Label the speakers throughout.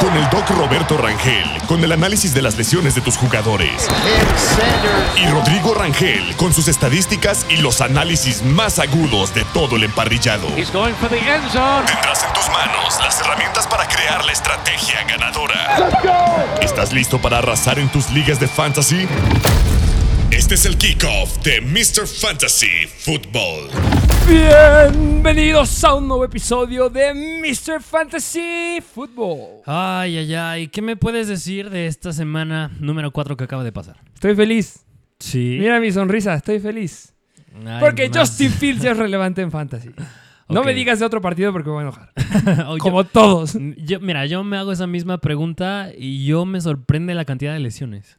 Speaker 1: Con el doc Roberto Rangel, con el análisis de las lesiones de tus jugadores. Y Rodrigo Rangel, con sus estadísticas y los análisis más agudos de todo el emparrillado. Tendrás en tus manos las herramientas para crear la estrategia ganadora. ¿Estás listo para arrasar en tus ligas de fantasy? Este es el kickoff de Mr. Fantasy Football.
Speaker 2: Bienvenidos a un nuevo episodio de Mr. Fantasy Football.
Speaker 3: Ay, ay, ay. ¿Qué me puedes decir de esta semana número 4 que acaba de pasar?
Speaker 2: Estoy feliz.
Speaker 3: Sí.
Speaker 2: Mira mi sonrisa, estoy feliz.
Speaker 3: Ay,
Speaker 2: Porque
Speaker 3: más.
Speaker 2: Justin Fields ya es relevante en fantasy. No
Speaker 3: Ok.
Speaker 2: me digas de otro partido porque me voy a enojar.
Speaker 3: Oh, yo-
Speaker 2: Como todos.
Speaker 3: yo- mira, yo me hago esa misma pregunta y yo me sorprende la cantidad de lesiones.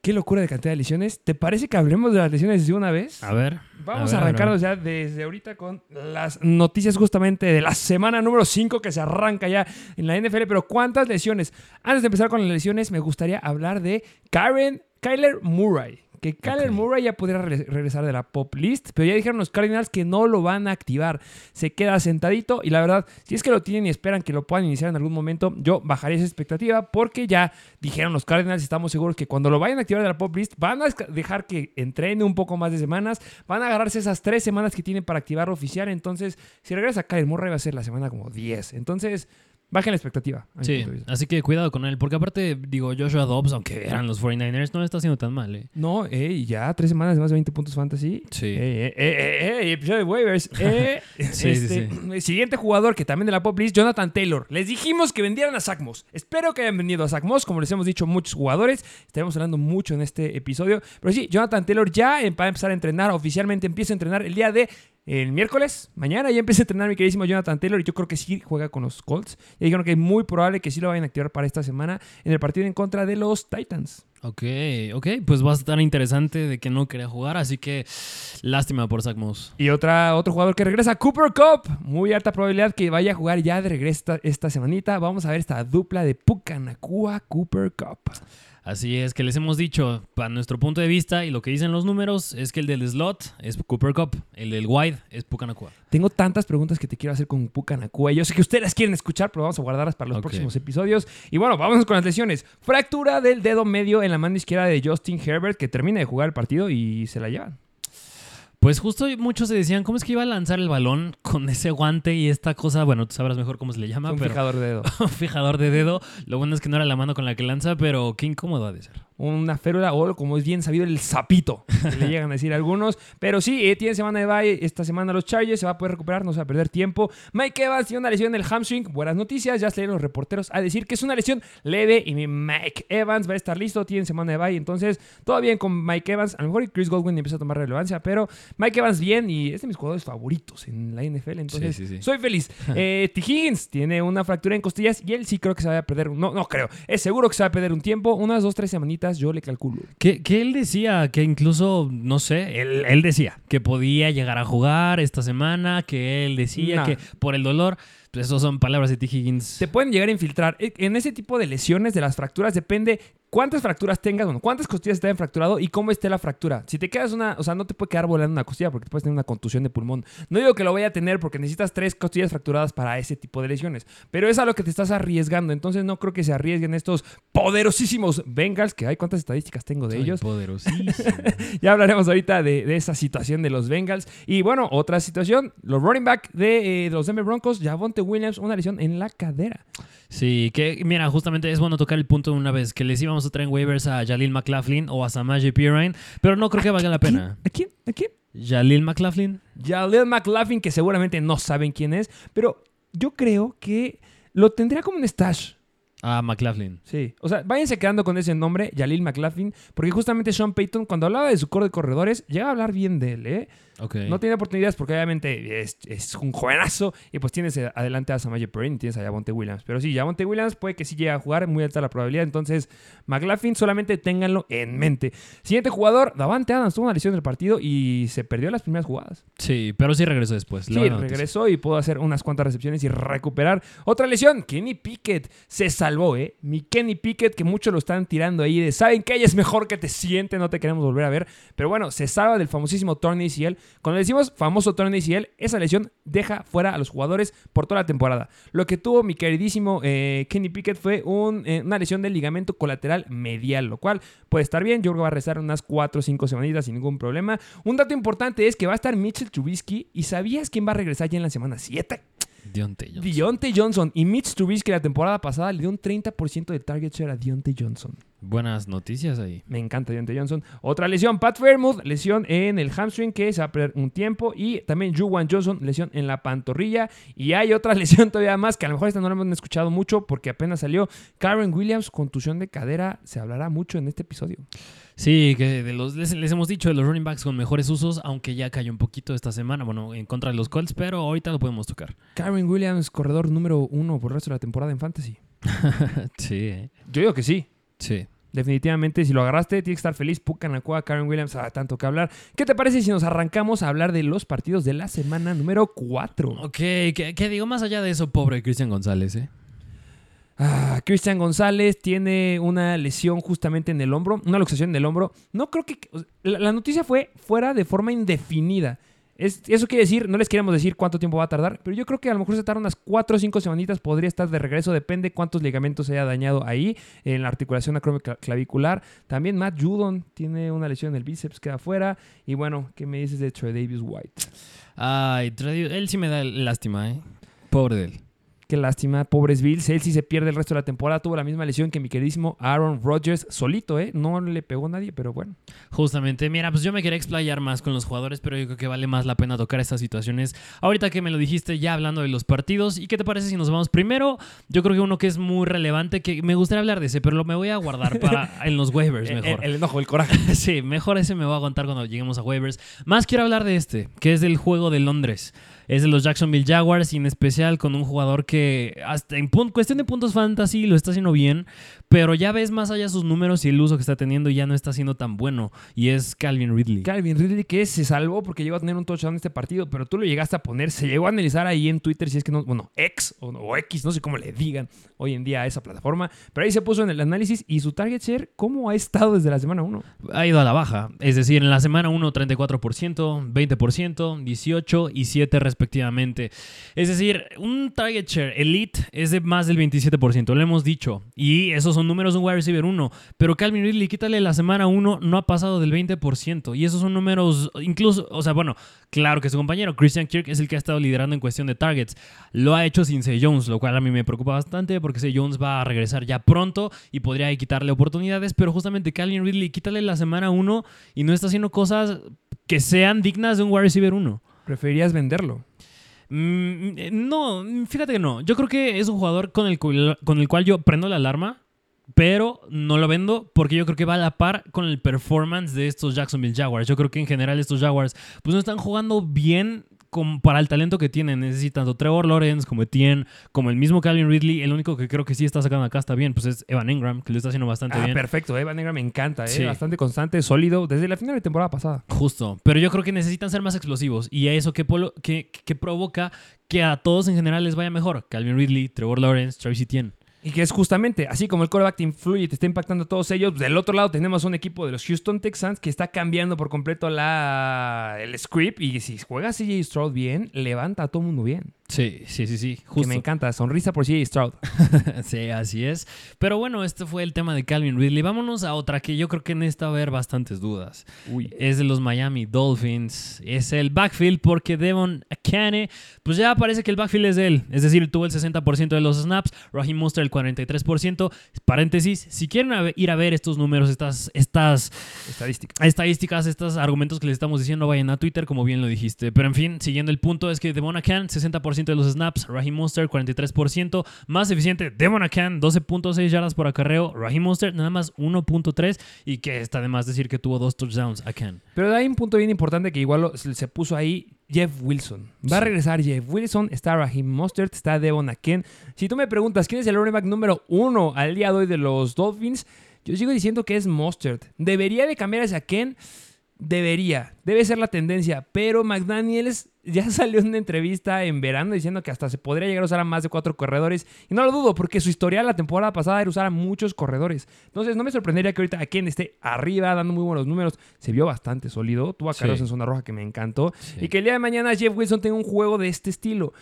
Speaker 2: Qué locura de cantidad de lesiones. ¿Te parece que hablemos de las lesiones de una vez?
Speaker 3: A ver.
Speaker 2: Vamos
Speaker 3: ver,
Speaker 2: a, arrancarnos ya desde ahorita con las noticias justamente de la semana número 5 que se arranca ya en la NFL. Pero ¿cuántas lesiones? Antes de empezar con las lesiones, me gustaría hablar de Karen, Kyler Murray. Que Kyler. Murray ya podría re- regresar de la pop list, pero ya dijeron los Cardinals que no lo van a activar. Se queda sentadito y la verdad, si es que lo tienen y esperan que lo puedan iniciar en algún momento, yo bajaría esa expectativa porque ya dijeron los Cardinals, estamos seguros que cuando lo vayan a activar de la pop list, van a dejar que entrene un poco más de semanas, van a agarrarse esas tres semanas que tienen para activarlo oficial, entonces si regresa Kyler Murray va a ser la semana como 10. Entonces, bajen la expectativa.
Speaker 3: Sí, así que cuidado con él. Porque aparte, digo, Joshua Dobbs, aunque eran los 49ers, no está haciendo tan mal, ¿eh?
Speaker 2: No, eh, ya tres semanas de más de 20 puntos fantasy.
Speaker 3: Sí.
Speaker 2: Eh, eh, eh, eh, episodio de waivers. Eh,
Speaker 3: Sí,
Speaker 2: este,
Speaker 3: sí,
Speaker 2: siguiente jugador que también de la pop list, Jonathan Taylor. Les dijimos que vendieran a Zach Moss. Espero que hayan vendido a Zach Moss, como les hemos dicho muchos jugadores. Estaremos hablando mucho en este episodio. Pero sí, Jonathan Taylor ya va a empezar a entrenar. Oficialmente empieza a entrenar el día de el miércoles, mañana ya empieza a entrenar mi queridísimo Jonathan Taylor y yo creo que sí juega con los Colts. Ya dijeron que es muy probable que sí lo vayan a activar para esta semana en el partido en contra de los Titans.
Speaker 3: Ok, ok. Pues va a estar interesante de que no quería jugar, así que lástima por Zach Moss.
Speaker 2: Y otra, otro jugador que regresa, Cooper Cup. Muy alta probabilidad que vaya a jugar ya de regreso esta, esta semanita. Vamos a ver esta dupla de Pucanacua Cooper Cup.
Speaker 3: Así es que les hemos dicho, para nuestro punto de vista y lo que dicen los números, es que el del slot es Cooper Cup, el del wide es Pucanacua.
Speaker 2: Tengo tantas preguntas que te quiero hacer con Pucanacua. Yo sé que ustedes las quieren escuchar, pero vamos a guardarlas para los próximos episodios. Y bueno, vamos con las lesiones. Fractura del dedo medio en la mano izquierda de Justin Herbert, que termina de jugar el partido y se la llevan.
Speaker 3: Pues justo muchos se decían, ¿cómo es que iba a lanzar el balón con ese guante y esta cosa? Bueno, tú sabrás mejor cómo se le llama,
Speaker 2: Un
Speaker 3: pero
Speaker 2: fijador de dedo.
Speaker 3: un fijador de dedo. Lo bueno es que no era la mano con la que lanza, pero qué incómodo ha de ser.
Speaker 2: Una férula o como es bien sabido el sapito, que le llegan a decir algunos. Pero sí, eh, tiene semana de bye esta semana los Chargers, se va a poder recuperar, no se va a perder tiempo. Mike Evans tiene una lesión en el hamstring, buenas noticias, ya salieron los reporteros a decir que es una lesión leve y mi Mike Evans va a estar listo, tiene semana de bye, entonces todo bien con Mike Evans. A lo mejor Chris Godwin empieza a tomar relevancia, pero Mike Evans bien y es de mis jugadores favoritos en la NFL, entonces
Speaker 3: Sí, sí, sí.
Speaker 2: soy feliz. Eh, T. Higgins tiene una fractura en costillas y él sí creo que se va a perder, no, no creo, es seguro que se va a perder un tiempo, unas dos, tres semanitas, yo le calculo.
Speaker 3: Que, que él decía que incluso, no sé, él, él decía que podía llegar a jugar esta semana, que él decía
Speaker 2: Nah.
Speaker 3: que por el dolor, pues eso son palabras de T. Higgins.
Speaker 2: te pueden llegar a infiltrar. E- En ese tipo de lesiones de las fracturas depende cuántas fracturas tengas, bueno, cuántas costillas te hayan fracturado y cómo esté la fractura. Si te quedas una, o sea, no te puede quedar volando una costilla porque te puedes tener una contusión de pulmón. No digo que lo vaya a tener porque necesitas tres costillas fracturadas para ese tipo de lesiones, pero es a lo que te estás arriesgando. Entonces no creo que se arriesguen estos poderosísimos Bengals, que hay cuántas estadísticas tengo de ellos.
Speaker 3: Poderosísimo.
Speaker 2: Ya hablaremos ahorita de, de esa situación de los Bengals. Y bueno, otra situación, los running back de, eh, de los Denver Broncos, Javonte Williams, una lesión en la cadera.
Speaker 3: Sí, que mira, justamente es bueno tocar el punto de una vez, que les íbamos a traer en waivers a Jalil McLaughlin o a Samaje Pirine, pero no creo que valga la pena.
Speaker 2: ¿A quién? ¿A quién?
Speaker 3: Jalil McLaughlin.
Speaker 2: Jaleel McLaughlin, que seguramente no saben quién es, pero yo creo que lo tendría como un stash.
Speaker 3: Ah, McLaughlin.
Speaker 2: Sí, o sea, váyanse quedando con ese nombre, Jalil McLaughlin, porque justamente Sean Payton, cuando hablaba de su core de corredores, llegaba a hablar bien de él, ¿eh? No tiene oportunidades porque obviamente es, es un jovenazo y pues tienes adelante a Samaje Perrin y tienes a Javonte Williams. Pero sí, Javonte Williams puede que sí llegue a jugar, muy alta la probabilidad. Entonces, McLaughlin solamente ténganlo en mente. Siguiente jugador, Davante Adams tuvo una lesión del partido y se perdió las primeras jugadas.
Speaker 3: Sí, pero sí regresó después.
Speaker 2: Sí, regresó y pudo hacer unas cuantas recepciones y recuperar. Otra lesión, Kenny Pickett se salvó, ¿eh? Mi Kenny Pickett, que muchos lo están tirando ahí de, ¿saben que ella es mejor que te siente? No te queremos volver a ver. Pero bueno, se salva del famosísimo torn ACL. Cuando decimos famoso torn ACL, esa lesión deja fuera a los jugadores por toda la temporada. Lo que tuvo mi queridísimo eh, Kenny Pickett fue un, eh, una lesión del ligamento colateral medial, lo cual puede estar bien. Yo creo que va a rezar unas 4 o 5 semanitas sin ningún problema. Un dato importante es que va a estar Mitchell Trubisky. ¿Y sabías quién va a regresar ya en la semana 7?
Speaker 3: Deontay Johnson.
Speaker 2: Deontay Johnson. Y Mitch Trubisky la temporada pasada le dio un 30% de target share a Deontay Johnson.
Speaker 3: Buenas noticias ahí.
Speaker 2: Me encanta Deontay Johnson. Otra lesión, Pat Fairmouth, lesión en el hamstring que se va a perder un tiempo. Y también Juwan Johnson, lesión en la pantorrilla. Y hay otra lesión todavía más que a lo mejor esta no la hemos escuchado mucho porque apenas salió. Karen Williams, contusión de cadera. Se hablará mucho en este episodio.
Speaker 3: Sí, que de los, les, les hemos dicho de los running backs con mejores usos, aunque ya cayó un poquito esta semana, bueno, en contra de los Colts, pero ahorita lo podemos tocar.
Speaker 2: Karen Williams, corredor número uno por el resto de la temporada en Fantasy.
Speaker 3: sí, eh.
Speaker 2: Yo digo que sí.
Speaker 3: Sí.
Speaker 2: Definitivamente, si lo agarraste, tienes que estar feliz. Pucanacua, Karen Williams, ah, tanto que hablar. ¿Qué te parece si nos arrancamos a hablar de los partidos de la semana número 4?
Speaker 3: Ok, que digo más allá de eso, pobre Cristian González, ¿eh?
Speaker 2: Ah, Cristian González tiene una lesión justamente en el hombro, una luxación en el hombro. No creo que. La, la noticia fue fuera de forma indefinida. Es- eso quiere decir, no les queremos decir cuánto tiempo va a tardar, pero yo creo que a lo mejor se tarda unas 4 o 5 semanitas, podría estar de regreso, depende cuántos ligamentos se haya dañado ahí, en la articulación acromioclavicular. También Matt Judon tiene una lesión en el bíceps, queda fuera. Y bueno, ¿qué me dices de Davis White?
Speaker 3: Ay, él sí me da lástima, ¿eh? Pobre de él.
Speaker 2: Qué lástima, pobres Bills. Él sí se pierde el resto de la temporada. Tuvo la misma lesión que mi queridísimo Aaron Rodgers solito, ¿eh? No le pegó nadie, pero bueno.
Speaker 3: Justamente, mira, pues yo me quería explayar más con los jugadores, pero yo creo que vale más la pena tocar estas situaciones. Ahorita que me lo dijiste ya hablando de los partidos, ¿y qué te parece si nos vamos primero? Yo creo que uno que es muy relevante, que me gustaría hablar de ese, pero lo me voy a guardar para en los waivers
Speaker 2: El,
Speaker 3: mejor.
Speaker 2: el enojo, el coraje.
Speaker 3: Sí, mejor ese me voy a aguantar cuando lleguemos a waivers. Más quiero hablar de este, que es del juego de Londres. Es de los Jacksonville Jaguars y en especial con un jugador que hasta en cuestión de puntos fantasy lo está haciendo bien, pero ya ves más allá sus números y el uso que está teniendo ya no está siendo tan bueno y es Calvin Ridley.
Speaker 2: Calvin Ridley que se salvó porque llegó a tener un touchdown en este partido, pero tú lo llegaste a poner, se llegó a analizar ahí en Twitter, si es que no, bueno, X o, o X, no sé cómo le digan hoy en día a esa plataforma, pero ahí se puso en el análisis y su target share, ¿cómo ha estado desde la semana 1?
Speaker 3: ha ido a la baja. Es decir, en la semana 1 34%, 20%, 18 y 7 respectivamente. Es decir, un target share elite es de más del 27%, lo hemos dicho. Y esos son números de un wide receiver 1. Pero Calvin Ridley, quítale la semana 1, no ha pasado del 20%. Y esos son números, incluso, o sea, bueno, claro que su compañero Christian Kirk es el que ha estado liderando en cuestión de targets. Lo ha hecho sin Zay Jones, lo cual a mí me preocupa bastante porque Zay Jones va a regresar ya pronto y podría quitarle oportunidades. Pero justamente Calvin Ridley, quítale la semana 1 y no está haciendo cosas que sean dignas de un wide receiver 1.
Speaker 2: Preferirías venderlo.
Speaker 3: Mm, eh, no, fíjate que no. Yo creo que es un jugador con el, cual, con el cual yo prendo la alarma, pero no lo vendo porque yo creo que va a la par con el performance de estos Jacksonville Jaguars. Yo creo que en general estos Jaguars pues no están jugando bien con- para el talento que tienen. Necesitan tanto Trevor Lawrence como Etienne, como el mismo Calvin Ridley. El único que creo que sí está sacando acá está bien, pues es Evan Ingram, que lo está haciendo bastante
Speaker 2: Ah,
Speaker 3: bien.
Speaker 2: perfecto, eh, Van Negra me encanta, eh,
Speaker 3: Sí.
Speaker 2: bastante constante, sólido, desde la final de temporada pasada.
Speaker 3: Justo, pero yo creo que necesitan ser más explosivos y a eso que, polo- que, que provoca que a todos en general les vaya mejor. Calvin Ridley, Trevor Lawrence, Travis Etienne.
Speaker 2: Y que es justamente, así como el quarterback te influye y te está impactando a todos ellos, del otro lado tenemos un equipo de los Houston Texans que está cambiando por completo la, el script y si juega CJ Stroud bien, levanta a todo mundo bien.
Speaker 3: Sí, sí, sí, sí,
Speaker 2: Que me encanta, sonrisa por CJ Stroud.
Speaker 3: sí, así es. Pero bueno, este fue el tema de Calvin Ridley. Vámonos a otra que yo creo que en esta va a haber bastantes dudas.
Speaker 2: Uy.
Speaker 3: Es de los Miami Dolphins. Es el backfield porque Devon Akane, pues ya parece que el backfield es de él. Es decir, tuvo el 60% de los snaps, Raheem Monster el 43%. paréntesis, si quieren ir a ver estos números, estas, estas
Speaker 2: Estadística.
Speaker 3: estadísticas, estos argumentos que les estamos diciendo, vayan a Twitter, como bien lo dijiste. Pero en fin, siguiendo el punto, es que Devon Akan, 60% de los snaps, Raheem Monster, 43%, más eficiente, Devon Akan, 12.6 yardas por acarreo, Raheem Monster, nada más 1.3, y que está de más decir que tuvo dos touchdowns, Akan.
Speaker 2: Pero hay un punto bien importante que igual se puso ahí Jeff Wilson. Va a regresar Jeff Wilson, está Raheem Mostert, está Devon Aken. Si tú me preguntas quién es el running back número uno al día de hoy de los Dolphins, yo sigo diciendo que es Mostert. ¿Debería de cambiar ese Aken? Debería. Debe ser la tendencia. Pero McDaniels ya salió en una entrevista en verano diciendo que hasta se podría llegar a usar a más de cuatro corredores. Y no lo dudo, porque su historial la temporada pasada era usar a muchos corredores. Entonces no me sorprendería que ahorita Aken esté arriba, dando muy buenos números. Se vio bastante sólido. Tuvo a
Speaker 3: Sí.
Speaker 2: Carlos en zona roja que me encantó. Y que el día de mañana Jeff Wilson tenga un juego de este estilo.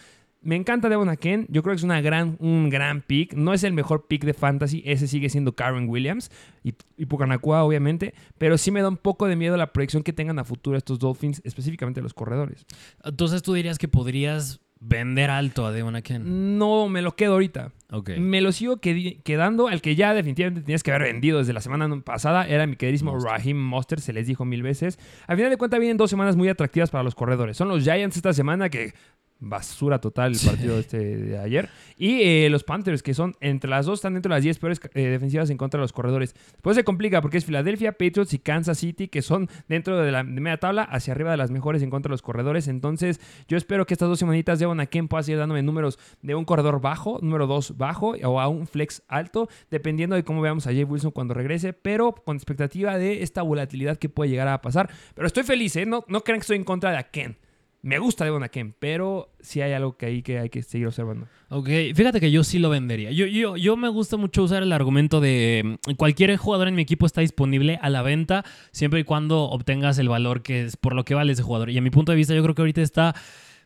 Speaker 2: Me encanta Devon Aken. Yo creo que es una gran, un gran pick. No es el mejor pick de fantasy. Ese sigue siendo Karen Williams y, y Pucanacua, obviamente. Pero sí me da un poco de miedo la proyección que tengan a futuro estos Dolphins, específicamente los corredores.
Speaker 3: Entonces tú dirías que podrías vender alto a Devon Akan.
Speaker 2: No me lo quedo ahorita.
Speaker 3: Ok.
Speaker 2: Me lo sigo quedando. Al que ya definitivamente tenías que haber vendido desde la semana pasada era mi queridísimo. Raheem Mostert. Se les dijo mil veces. Al final de cuentas, vienen dos semanas muy atractivas para los corredores. Son los Giants esta semana que. Basura total el partido este de ayer. Y eh, los Panthers, que son entre las dos, están dentro de las 10 peores eh, defensivas en contra de los corredores. Después se complica porque es Filadelfia, Patriots y Kansas City, que son dentro de la de media tabla, hacia arriba de las mejores en contra de los corredores. Entonces, yo espero que estas dos semanitas de a quien pueda seguir dándome números de un corredor bajo, número 2 bajo, o a un flex alto, dependiendo de cómo veamos a Jay Wilson cuando regrese, pero con expectativa de esta volatilidad que puede llegar a pasar. Pero estoy feliz, ¿eh? No, no crean que estoy en contra de Aken. Me gusta Devon Aken, pero sí hay algo que ahí que hay que seguir observando.
Speaker 3: Ok, fíjate que yo sí lo vendería. Yo, yo, yo me gusta mucho usar el argumento de mm, cualquier jugador en mi equipo está disponible a la venta siempre y cuando obtengas el valor que es por lo que vale ese jugador. Y a mi punto de vista yo creo que ahorita está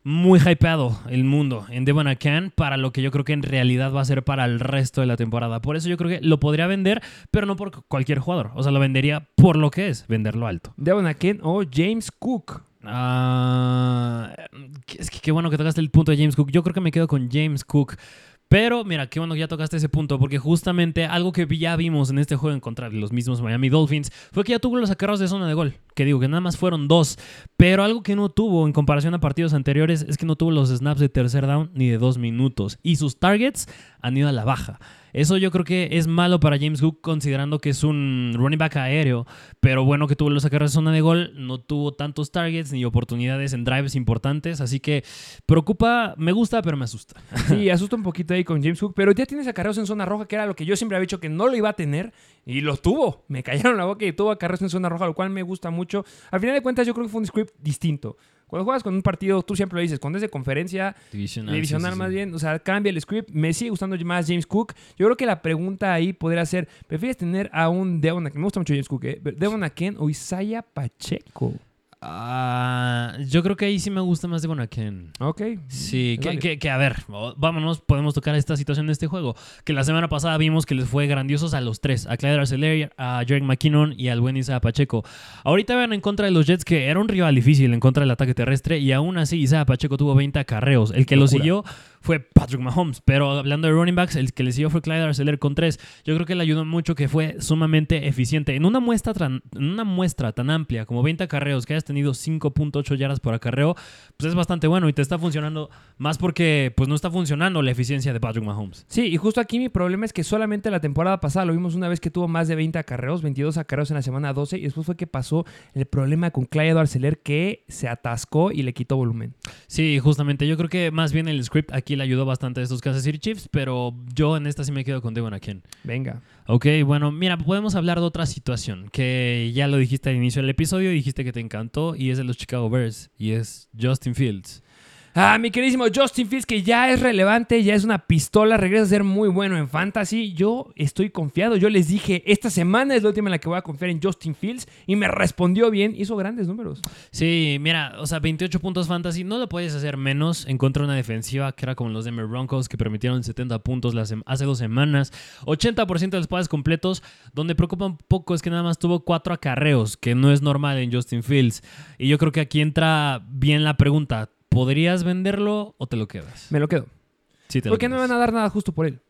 Speaker 3: muy hypeado el mundo en Devon Akan para lo que yo creo que en realidad va a ser para el resto de la temporada. Por eso yo creo que lo podría vender, pero no por cualquier jugador. O sea, lo vendería por lo que es, venderlo alto.
Speaker 2: Devon Aken o James Cook.
Speaker 3: Ah, es que qué bueno que tocaste el punto de James Cook. Yo creo que me quedo con James Cook. Pero mira, qué bueno que ya tocaste ese punto, porque justamente algo que ya vimos en este juego en contra de los mismos Miami Dolphins fue que ya tuvo los acarreos de zona de gol, que digo que nada más fueron dos, pero algo que no tuvo en comparación a partidos anteriores es que no tuvo los snaps de tercer down ni de dos minutos, y sus targets han ido a la baja. Eso yo creo que es malo para James Cook considerando que es un running back aéreo, pero bueno que tuvo los acarreos de zona de gol, no tuvo tantos targets ni oportunidades en drives importantes, así que preocupa, me gusta, pero me asusta.
Speaker 2: Sí, asusta un poquito ahí con James Cook, pero ya tienes acarreos en zona roja, que era lo que yo siempre había dicho que no lo iba a tener, y lo tuvo. Me callaron la boca y tuvo acarreos en zona roja, lo cual me gusta mucho. Al final de cuentas, yo creo que fue un script distinto. Cuando juegas con un partido, tú siempre lo dices, cuando es de conferencia,
Speaker 3: Divisional,
Speaker 2: divisional
Speaker 3: sí, sí,
Speaker 2: más
Speaker 3: sí.
Speaker 2: bien, o sea, cambia el script. Me sigue gustando más James Cook. Yo creo que la pregunta ahí podría ser, ¿prefieres tener a un Devon Aken? Me gusta mucho James Cook, ¿eh? Devon Aken o Isaiah Pacheco.
Speaker 3: Ah, yo creo que ahí sí me gusta más de Bonaken.
Speaker 2: Ok.
Speaker 3: Sí, que, que- que, a ver, vámonos, podemos tocar esta situación de este juego. Que la semana pasada vimos que les fue grandiosos a los tres: a Clyde Arcelor, a Jerick McKinnon y al buen Isaiah Pacheco. Ahorita van en contra de los Jets, que era un rival difícil en contra del ataque terrestre, y aún así Isaiah Pacheco tuvo 20 acarreos. El que lo siguió fue Patrick Mahomes, pero hablando de running backs, el que le siguió fue Clyde Arcelor con 3. Yo creo que le ayudó mucho que fue sumamente eficiente. En una muestra, tran- en una muestra tan amplia como 20 acarreos, que hayas tenido 5.8 yardas por acarreo, pues es bastante bueno y te está funcionando más porque pues no está funcionando la eficiencia de Patrick Mahomes.
Speaker 2: Sí, y justo aquí mi problema es que solamente la temporada pasada lo vimos una vez que tuvo más de 20 acarreos, 22 acarreos en la semana 12, y después fue que pasó el problema con Clyde Arcelor que se atascó y le quitó volumen.
Speaker 3: Sí, justamente. Yo creo que más bien el script aquí le ayudó bastante a estos Kansas City Chiefs, pero yo en esta sí me quedo con Devon Aken.
Speaker 2: Venga.
Speaker 3: Ok, bueno, mira, podemos hablar de otra situación que ya lo dijiste al inicio del episodio, dijiste que te encantó y es de los Chicago Bears y es Justin Fields.
Speaker 2: Ah, mi queridísimo Justin Fields, que ya es relevante, ya es una pistola, regresa a ser muy bueno en fantasy. Yo estoy confiado. Yo les dije, esta semana es la última en la que voy a confiar en Justin Fields y me respondió bien. Hizo grandes números.
Speaker 3: Sí, mira, o sea, 28 puntos fantasy, no lo puedes hacer menos en contra de una defensiva que era como los Denver Broncos que permitieron 70 puntos las hace dos semanas, 80% de los pases completos, donde preocupa un poco es que nada más tuvo cuatro acarreos, que no es normal en Justin Fields. Y yo creo que aquí entra bien la pregunta, ¿podrías venderlo o te lo quedas?
Speaker 2: Me lo quedo.
Speaker 3: Sí, te lo
Speaker 2: Porque no me van a dar nada justo por él.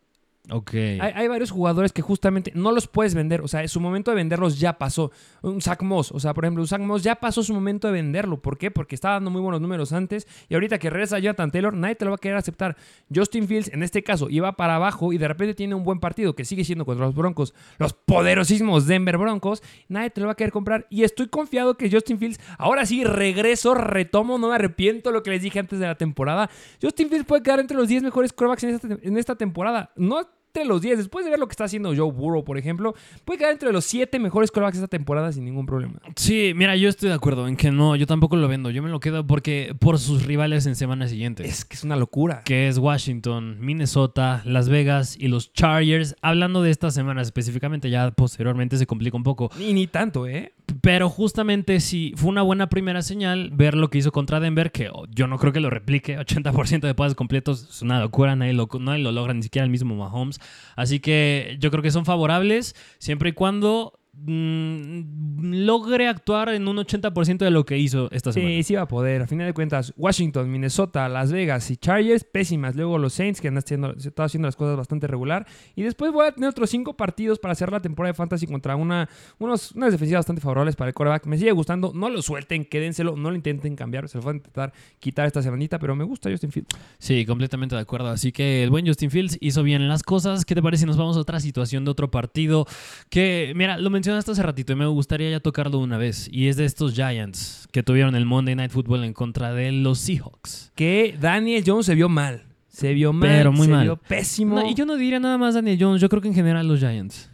Speaker 3: Ok.
Speaker 2: Hay, varios jugadores que justamente no los puedes vender. O sea, su momento de venderlos ya pasó. Un Zach Moss, o sea, por ejemplo, un Zach Moss ya pasó su momento de venderlo. ¿Por qué? Porque estaba dando muy buenos números antes. Y ahorita que regresa Jonathan Taylor, nadie te lo va a querer aceptar. Justin Fields, en este caso, iba para abajo y de repente tiene un buen partido que sigue siendo contra los Broncos, los poderosísimos Denver Broncos. Nadie te lo va a querer comprar. Y estoy confiado que Justin Fields, ahora sí, regreso, retomo, no me arrepiento lo que les dije antes de la temporada. Justin Fields puede quedar entre los 10 mejores quarterbacks en esta, en esta temporada. No entre los 10. Después de ver lo que está haciendo Joe Burrow, por ejemplo, puede quedar entre los 7 mejores quarterbacks esta temporada sin ningún problema.
Speaker 3: Sí, mira, yo estoy de acuerdo en que no, yo tampoco lo vendo. Yo me lo quedo porque por sus rivales en semana siguiente.
Speaker 2: Es que es una locura.
Speaker 3: que es Washington, Minnesota, Las Vegas y los Chargers. Hablando de esta semana específicamente, ya posteriormente se complica un poco.
Speaker 2: Ni, ni tanto, ¿eh?
Speaker 3: Pero justamente sí, fue una buena primera señal ver lo que hizo contra Denver, que yo no creo que lo replique. 80% de pases completos es una locura, nadie lo, nadie lo logra, ni siquiera el mismo Mahomes. Así que yo creo que son favorables siempre y cuando mm, logre actuar en un 80% de lo que hizo esta semana.
Speaker 2: Sí, sí va a poder. A final de cuentas, Washington, Minnesota, Las Vegas y Chargers, pésimas. Luego los Saints, que han haciendo, están haciendo las cosas bastante regular. Y después voy a tener otros cinco partidos para hacer la temporada de Fantasy contra una, unos, unas defensivas bastante favorables para el quarterback. Me sigue gustando. No lo suelten, quédenselo, no lo intenten cambiar. Se lo van a intentar quitar esta semanita, pero me gusta Justin Fields.
Speaker 3: Sí, completamente de acuerdo. Así que el buen Justin Fields hizo bien las cosas. ¿Qué te parece si nos vamos a otra situación de otro partido? Que, mira, lo mencionaste hace ratito y me gustaría ya tocarlo una vez. Y es de estos Giants que tuvieron el Monday Night Football en contra de los Seahawks.
Speaker 2: Que Daniel Jones se vio mal. Se vio mal.
Speaker 3: Pero muy
Speaker 2: se
Speaker 3: mal.
Speaker 2: vio pésimo.
Speaker 3: No, y yo no diría nada más Daniel Jones, yo creo que en general los Giants.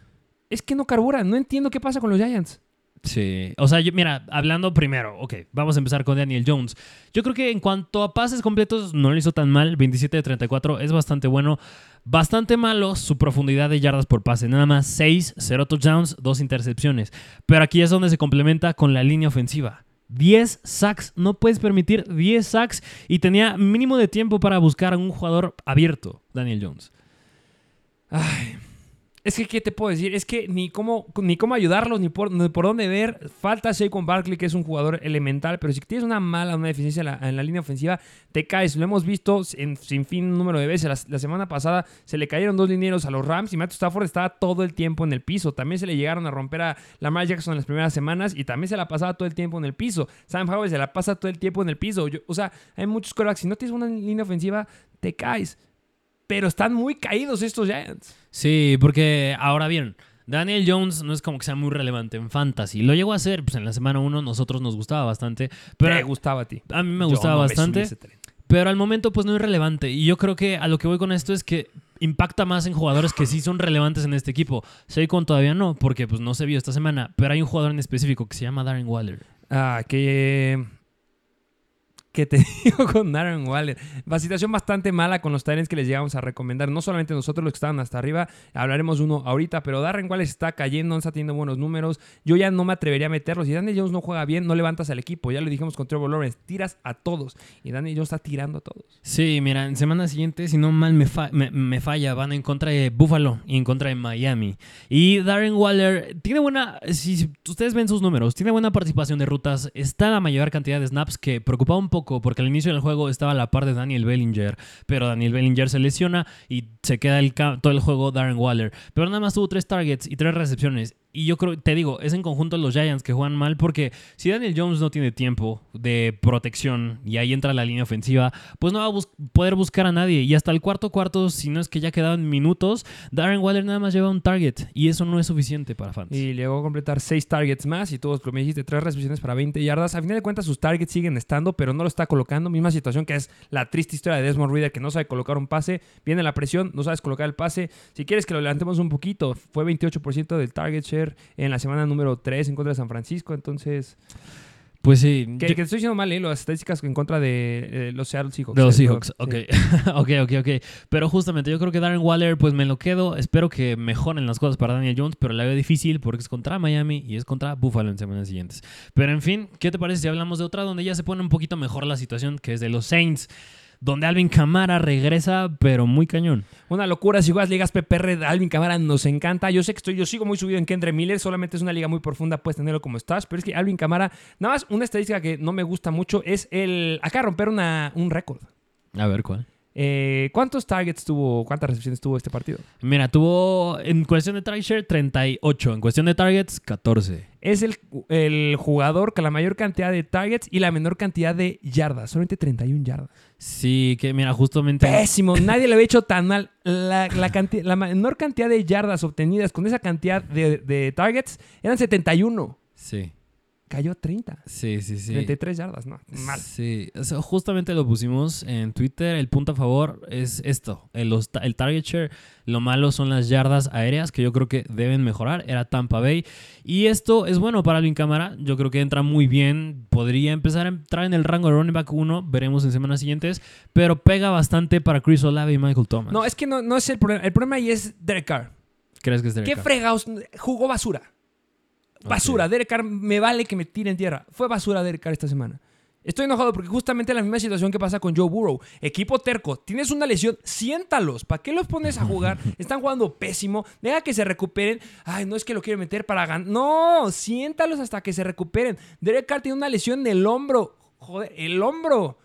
Speaker 2: Es que no carburan. No entiendo qué pasa con los Giants.
Speaker 3: Sí. O sea, yo- mira, hablando primero, ok, vamos a empezar con Daniel Jones. Yo creo que en cuanto a pases completos, no lo hizo tan mal. 27 de 34 es bastante bueno. Bastante malo su profundidad de yardas por pase. Nada más 6, 0 touchdowns, 2 intercepciones. Pero aquí es donde se complementa con la línea ofensiva. 10 sacks, no puedes permitir 10 sacks y tenía mínimo de tiempo para buscar a un jugador abierto, Daniel Jones.
Speaker 2: Ay. Es que, ¿qué te puedo decir? Es que ni cómo, ni cómo ayudarlos, ni por, dónde ver. Falta Saquon Barkley, que es un jugador elemental, pero si tienes una mala, una deficiencia en la, línea ofensiva, te caes. Lo hemos visto en, sin fin número de veces. La, semana pasada se le cayeron dos linieros a los Rams y Matthew Stafford estaba todo el tiempo en el piso. También se le llegaron a romper a Lamar Jackson en las primeras semanas y también se la pasaba todo el tiempo en el piso. Sam Howell se la pasa todo el tiempo en el piso. O sea, hay muchos quarterbacks. Si no tienes una línea ofensiva, te caes. Pero están muy caídos estos Giants.
Speaker 3: Sí, porque ahora bien, Daniel Jones no es como que sea muy relevante en fantasy. Lo llegó a hacer pues, en la semana 1, nosotros nos gustaba bastante. Pero
Speaker 2: te gustaba a ti.
Speaker 3: a mí me gustaba
Speaker 2: no
Speaker 3: bastante. Pero al momento, pues no es relevante. Y yo creo que a lo que voy con esto es que impacta más en jugadores que sí son relevantes en este equipo. Saquon todavía no, porque pues no se vio esta semana. Pero hay un jugador en específico que se llama Darren Waller.
Speaker 2: Ah, que. Que te digo con Darren Waller. La situación bastante mala con los Tyrants que les llegamos a recomendar. No solamente nosotros los que estaban hasta arriba, hablaremos uno ahorita, pero Darren Waller está cayendo, no está teniendo buenos números. Yo ya no me atrevería a meterlos. Si Daniel Jones no juega bien, no levantas al equipo. Ya lo dijimos con Trevor Lawrence, tiras a todos. Y Daniel Jones está tirando a todos.
Speaker 3: Sí, mira, en semana siguiente, si no mal me, fa- me- me falla, van en contra de Buffalo y en contra de Miami. Y Darren Waller tiene buena, si ustedes ven sus números, tiene buena participación de rutas, está la mayor cantidad de snaps que preocupaba un poco porque al inicio del juego estaba a la par de Daniel Bellinger, pero Daniel Bellinger se lesiona y se queda el todo el juego Darren Waller. Pero nada más tuvo tres targets y tres recepciones. Y yo creo, te digo, es en conjunto los Giants que juegan mal porque si Daniel Jones no tiene tiempo de protección y ahí entra la línea ofensiva, pues no va a poder buscar a nadie. Y hasta el cuarto cuarto, si no es que ya quedaban minutos, Darren Waller nada más lleva un target y eso no es suficiente para fans.
Speaker 2: Y llegó a completar 6 targets más y todos, como me dijiste, 3 recepciones para 20 yardas. A final de cuentas, sus targets siguen estando, pero no lo está colocando. Misma situación que es la triste historia de Desmond Reader, que no sabe colocar un pase. Viene la presión, no sabes colocar el pase. Si quieres que lo levantemos un poquito, fue 28% del target share en la semana número 3 en contra de San Francisco. Entonces,
Speaker 3: Pues sí,
Speaker 2: que,
Speaker 3: yo-
Speaker 2: que estoy diciendo mal, ¿eh? Las estadísticas en contra de eh, los Seattle Seahawks.
Speaker 3: De los
Speaker 2: eh,
Speaker 3: Seahawks, ok. ok, ok, ok. Pero justamente yo creo que Darren Waller, pues me lo quedo. Espero que mejoren las cosas para Daniel Jones, pero la veo difícil porque es contra Miami y es contra Buffalo en semanas siguientes. Pero en fin, ¿qué te parece si hablamos de otra donde ya se pone un poquito mejor la situación, que es de los Saints? Donde Alvin Kamara regresa, pero muy cañón.
Speaker 2: Una locura. Si juegas ligas PPR, Alvin Camara nos encanta. Yo sé que estoy, yo sigo muy subido en Kendre Miller. Solamente es una liga muy profunda, puedes tenerlo como estás. Pero es que Alvin Camara, nada más una estadística que no me gusta mucho es el. Acá romper una, un récord.
Speaker 3: A ver cuál.
Speaker 2: Eh, ¿Cuántos targets tuvo, cuántas recepciones tuvo este partido?
Speaker 3: Mira, tuvo en cuestión de target share 38, en cuestión de targets 14.
Speaker 2: Es el, el jugador con la mayor cantidad de targets y la menor cantidad de yardas, solamente 31 yardas.
Speaker 3: Sí, que mira, justamente...
Speaker 2: Pésimo, nadie le había hecho tan mal. La, la, canti- la menor cantidad de yardas obtenidas con esa cantidad de, de targets eran 71.
Speaker 3: Sí,
Speaker 2: Cayó a 30.
Speaker 3: sí, sí, sí.
Speaker 2: 33 yardas, no. Mal.
Speaker 3: Sí, o sea, justamente lo pusimos en Twitter. El punto a favor es esto: el, los el target share. Lo malo son las yardas aéreas que yo creo que deben mejorar. Era Tampa Bay. Y esto es bueno para Alvin Cámara. Yo creo que entra muy bien. Podría empezar a entrar en el rango de running back 1. Veremos en semanas siguientes. Pero pega bastante para Chris Olave y Michael Thomas.
Speaker 2: No, es que no, no es el problema. El problema ahí es Derek Carr.
Speaker 3: ¿Crees que es Derek
Speaker 2: ¿Qué
Speaker 3: Carr?
Speaker 2: fregados? Jugó basura. Basura. Derek Carr, me vale que me tire en tierra. Fue basura Derek Carr esta semana. Estoy enojado porque justamente la misma situación que pasa con Joe Burrow. Equipo terco, tienes una lesión, siéntalos. ¿Para qué los pones a jugar? Están jugando pésimo. Deja que se recuperen. Ay, no es que lo quiero meter para ganar. No, siéntalos hasta que se recuperen. Derek Carr tiene una lesión en el hombro. Joder, el hombro.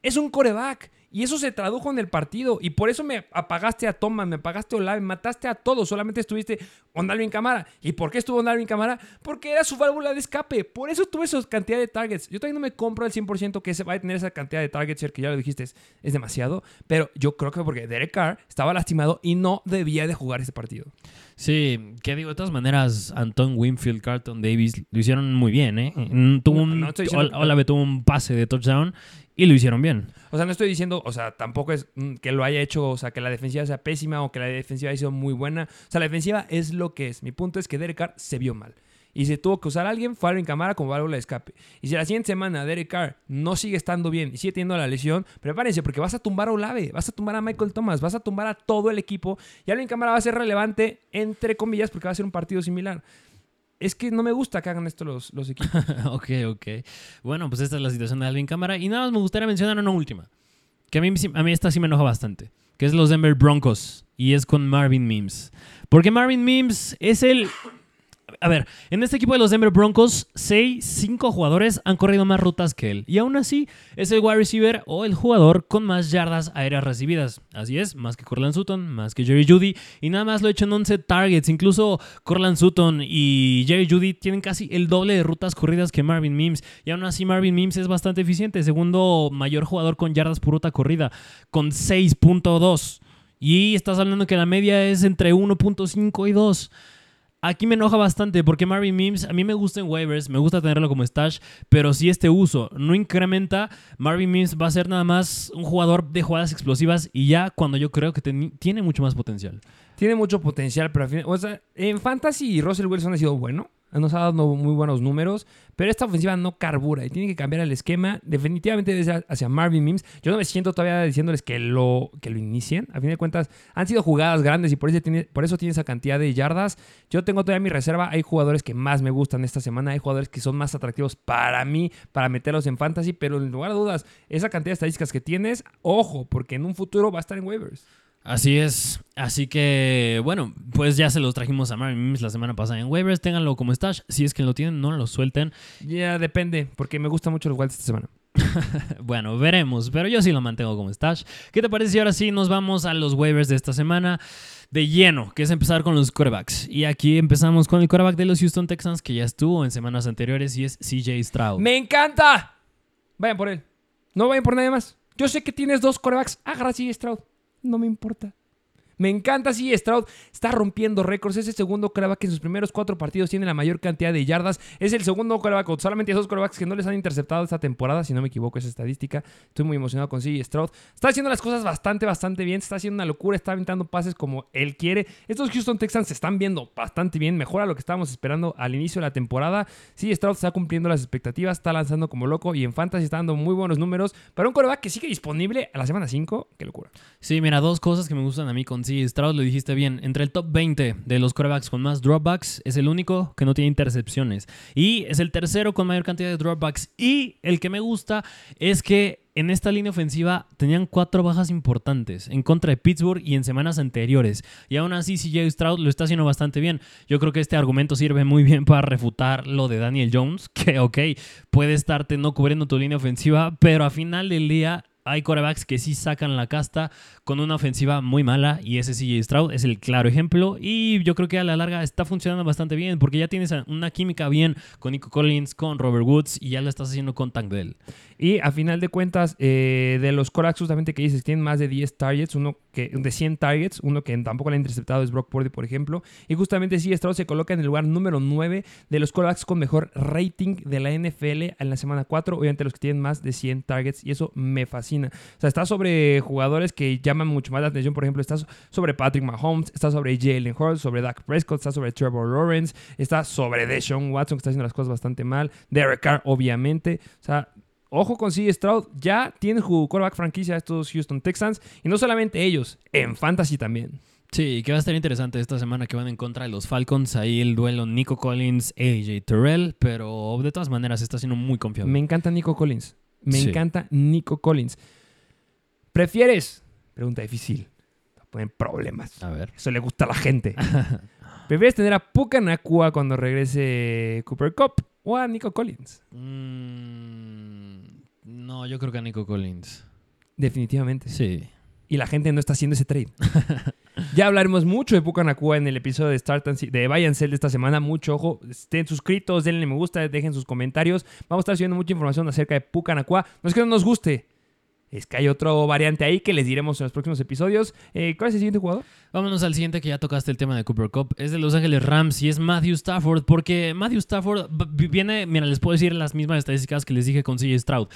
Speaker 2: Es un coreback. Y eso se tradujo en el partido. Y por eso me apagaste a Thomas, me apagaste a Olave, mataste a todos. Solamente estuviste Ondalvin Camara. ¿Y por qué estuvo Ondalvin Camara? Porque era su válvula de escape. Por eso tuve esa cantidad de targets. Yo también no me compro al 100% que se va a tener esa cantidad de targets, que ya lo dijiste, es, es demasiado. Pero yo creo que porque Derek Carr estaba lastimado y no debía de jugar ese partido.
Speaker 3: Sí, que digo, de todas maneras, Anton Winfield, Carlton Davis lo hicieron muy bien, ¿eh? Mm, Tuvo un,
Speaker 2: no
Speaker 3: Olave tuvo un pase de touchdown y lo hicieron bien.
Speaker 2: O sea, no estoy diciendo, o sea, tampoco es mm, que lo haya hecho, o sea, que la defensiva sea pésima o que la defensiva haya sido muy buena. O sea, la defensiva es lo que es. Mi punto es que Derek Carr se vio mal. Y si tuvo que usar a alguien, fue Alvin Camara como válvula de escape. Y si la siguiente semana Derek Carr no sigue estando bien y sigue teniendo la lesión, prepárense porque vas a tumbar a Olave, vas a tumbar a Michael Thomas, vas a tumbar a todo el equipo. Y Alvin Camara va a ser relevante, entre comillas, porque va a ser un partido similar. Es que no me gusta que hagan esto los, los equipos.
Speaker 3: ok, ok. Bueno, pues esta es la situación de Alvin Cámara. Y nada más me gustaría mencionar una última. Que a mí, a mí esta sí me enoja bastante. Que es los Denver Broncos. Y es con Marvin Mims. Porque Marvin Mims es el... A ver, en este equipo de los Denver Broncos, 6, 5 jugadores han corrido más rutas que él. Y aún así, es el wide receiver o el jugador con más yardas aéreas recibidas. Así es, más que Cortland Sutton, más que Jerry Judy. Y nada más lo he hecho en 11 targets. Incluso Cortland Sutton y Jerry Judy tienen casi el doble de rutas corridas que Marvin Mims. Y aún así, Marvin Mims es bastante eficiente. Segundo mayor jugador con yardas por ruta corrida, con 6.2. Y estás hablando que la media es entre 1.5 y 2. Aquí me enoja bastante porque Marvin Mims, a mí me gusta en waivers, me gusta tenerlo como stash, pero si este uso no incrementa, Marvin Mims va a ser nada más un jugador de jugadas explosivas y ya cuando yo creo que tiene mucho más potencial.
Speaker 2: Tiene mucho potencial, pero al final, o sea, en Fantasy Russell Wilson ha sido bueno, nos ha dado muy buenos números, pero esta ofensiva no carbura y tiene que cambiar el esquema. Definitivamente hacia Marvin Mims. Yo no me siento todavía diciéndoles que lo, que lo inicien. A fin de cuentas, han sido jugadas grandes y por eso, tiene, por eso tiene esa cantidad de yardas. Yo tengo todavía mi reserva. Hay jugadores que más me gustan esta semana. Hay jugadores que son más atractivos para mí, para meterlos en Fantasy, pero en lugar de dudas, esa cantidad de estadísticas que tienes, ojo, porque en un futuro va a estar en waivers.
Speaker 3: Así es. Así que, bueno, pues ya se los trajimos a Marvin Mims la semana pasada en waivers. Ténganlo como stash. Si es que lo tienen, no lo suelten.
Speaker 2: Ya depende, porque me gustan mucho los Wilds esta semana.
Speaker 3: Bueno, veremos, pero yo sí lo mantengo como stash. ¿Qué te parece si ahora sí nos vamos a los waivers de esta semana de lleno, que es empezar con los quarterbacks? Y aquí empezamos con el quarterback de los Houston Texans, que ya estuvo en semanas anteriores y es CJ Stroud.
Speaker 2: ¡Me encanta! Vayan por él. No vayan por nadie más. Yo sé que tienes dos corebacks. Agarra a Stroud. No me importa. Me encanta si Stroud está rompiendo récords. Es el segundo coreback que en sus primeros cuatro partidos tiene la mayor cantidad de yardas. Es el segundo coreback con solamente dos corebacks que no les han interceptado esta temporada. Si no me equivoco, esa estadística. Estoy muy emocionado con CJ Stroud. Está haciendo las cosas bastante, bastante bien. Está haciendo una locura. Está aventando pases como él quiere. Estos Houston Texans se están viendo bastante bien. Mejora lo que estábamos esperando al inicio de la temporada. CJ Stroud está cumpliendo las expectativas. Está lanzando como loco. Y en Fantasy está dando muy buenos números. Para un coreback que sigue disponible a la semana 5. Qué locura.
Speaker 3: Sí, mira, dos cosas que me gustan a mí con CJ Stroud, lo dijiste bien. Entre el top 20 de los quarterbacks con más dropbacks, es el único que no tiene intercepciones. Y es el tercero con mayor cantidad de dropbacks. Y el que me gusta es que en esta línea ofensiva tenían cuatro bajas importantes en contra de Pittsburgh y en semanas anteriores. Y aún así, CJ Stroud lo está haciendo bastante bien. Yo creo que este argumento sirve muy bien para refutar lo de Daniel Jones, que ok, puede estarte no cubriendo tu línea ofensiva, pero a final del día hay quarterbacks que sí sacan la casta con una ofensiva muy mala y ese CJ Stroud es el claro ejemplo y yo creo que a la larga está funcionando bastante bien porque ya tienes una química bien con Nico Collins, con Robert Woods y ya lo estás haciendo con Tank.
Speaker 2: Y a final de cuentas, eh, de los quarterbacks justamente que dices, tienen más de 10 targets, uno que de 100 targets, uno que tampoco le ha interceptado es Brock Purdy, por ejemplo. Y justamente CJ Stroud se coloca en el lugar número 9 de los quarterbacks con mejor rating de la NFL en la semana 4, obviamente los que tienen más de 100 targets y eso me fascina. O sea, está sobre jugadores que llaman mucho más la atención, por ejemplo, está sobre Patrick Mahomes, está sobre Jalen Hurts, sobre Dak Prescott, está sobre Trevor Lawrence, está sobre Deshaun Watson, que está haciendo las cosas bastante mal, Derek Carr, obviamente. O sea, ojo con CJ Stroud, ya tiene su quarterback franquicia estos Houston Texans y no solamente ellos, en fantasy también.
Speaker 3: Sí, que va a estar interesante esta semana que van en contra de los Falcons. Ahí el duelo Nico Collins, AJ Terrell, pero de todas maneras está siendo muy confiable.
Speaker 2: Me encanta Nico Collins. Me encanta Nico Collins. ¿Prefieres? Pregunta difícil. Ponen problemas.
Speaker 3: A ver.
Speaker 2: Eso le gusta a la gente. ¿Prefieres tener a Puka Nakua cuando regrese Cooper Cup o a Nico Collins?
Speaker 3: Mm, no, yo creo que a Nico Collins.
Speaker 2: Definitivamente.
Speaker 3: Sí.
Speaker 2: Y la gente no está haciendo ese trade. ya hablaremos mucho de Puka Nakua en el episodio de Start and de Buy and Sell de esta semana. Mucho ojo. Estén suscritos, denle me gusta, dejen sus comentarios. Vamos a estar subiendo mucha información acerca de Puka Nakua. No es que no nos guste, es que hay otro variante ahí que les diremos en los próximos episodios. Eh, ¿Cuál es el siguiente jugador?
Speaker 3: Vámonos al siguiente que ya tocaste el tema de Cooper Cup. Es de Los Ángeles Rams y es Matthew Stafford. Porque Matthew Stafford viene, mira, les puedo decir las mismas estadísticas que les dije con CJ Stroud.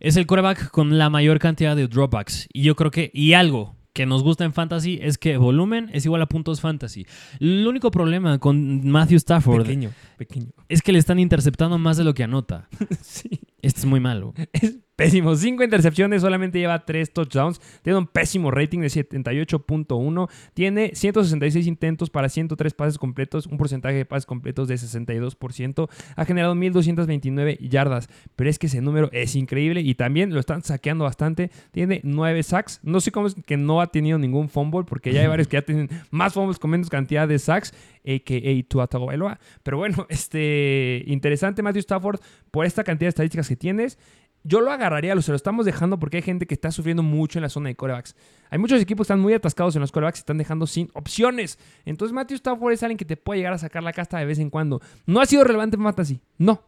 Speaker 3: Es el quarterback con la mayor cantidad de dropbacks. Y yo creo que, y algo que nos gusta en fantasy es que volumen es igual a puntos fantasy. El único problema con Matthew Stafford
Speaker 2: pequeño, pequeño.
Speaker 3: es que le están interceptando más de lo que anota.
Speaker 2: sí.
Speaker 3: Esto es muy malo.
Speaker 2: Es pésimo. Cinco intercepciones, solamente lleva tres touchdowns. Tiene un pésimo rating de 78.1. Tiene 166 intentos para 103 pases completos, un porcentaje de pases completos de 62%. Ha generado 1.229 yardas. Pero es que ese número es increíble y también lo están saqueando bastante. Tiene 9 sacks. No sé cómo es que no ha tenido ningún fumble, porque ya hay varios que ya tienen más fumbles con menos cantidad de sacks, a.k.a. Tua Tagovailoa. Pero bueno, este, interesante Matthew Stafford por esta cantidad de estadísticas que tienes. Yo lo agarraría, lo, se lo estamos dejando porque hay gente que está sufriendo mucho en la zona de corebacks. Hay muchos equipos que están muy atascados en los corebacks y están dejando sin opciones. Entonces Matthew Stafford es alguien que te puede llegar a sacar la casta de vez en cuando. No ha sido relevante en Fantasy, no.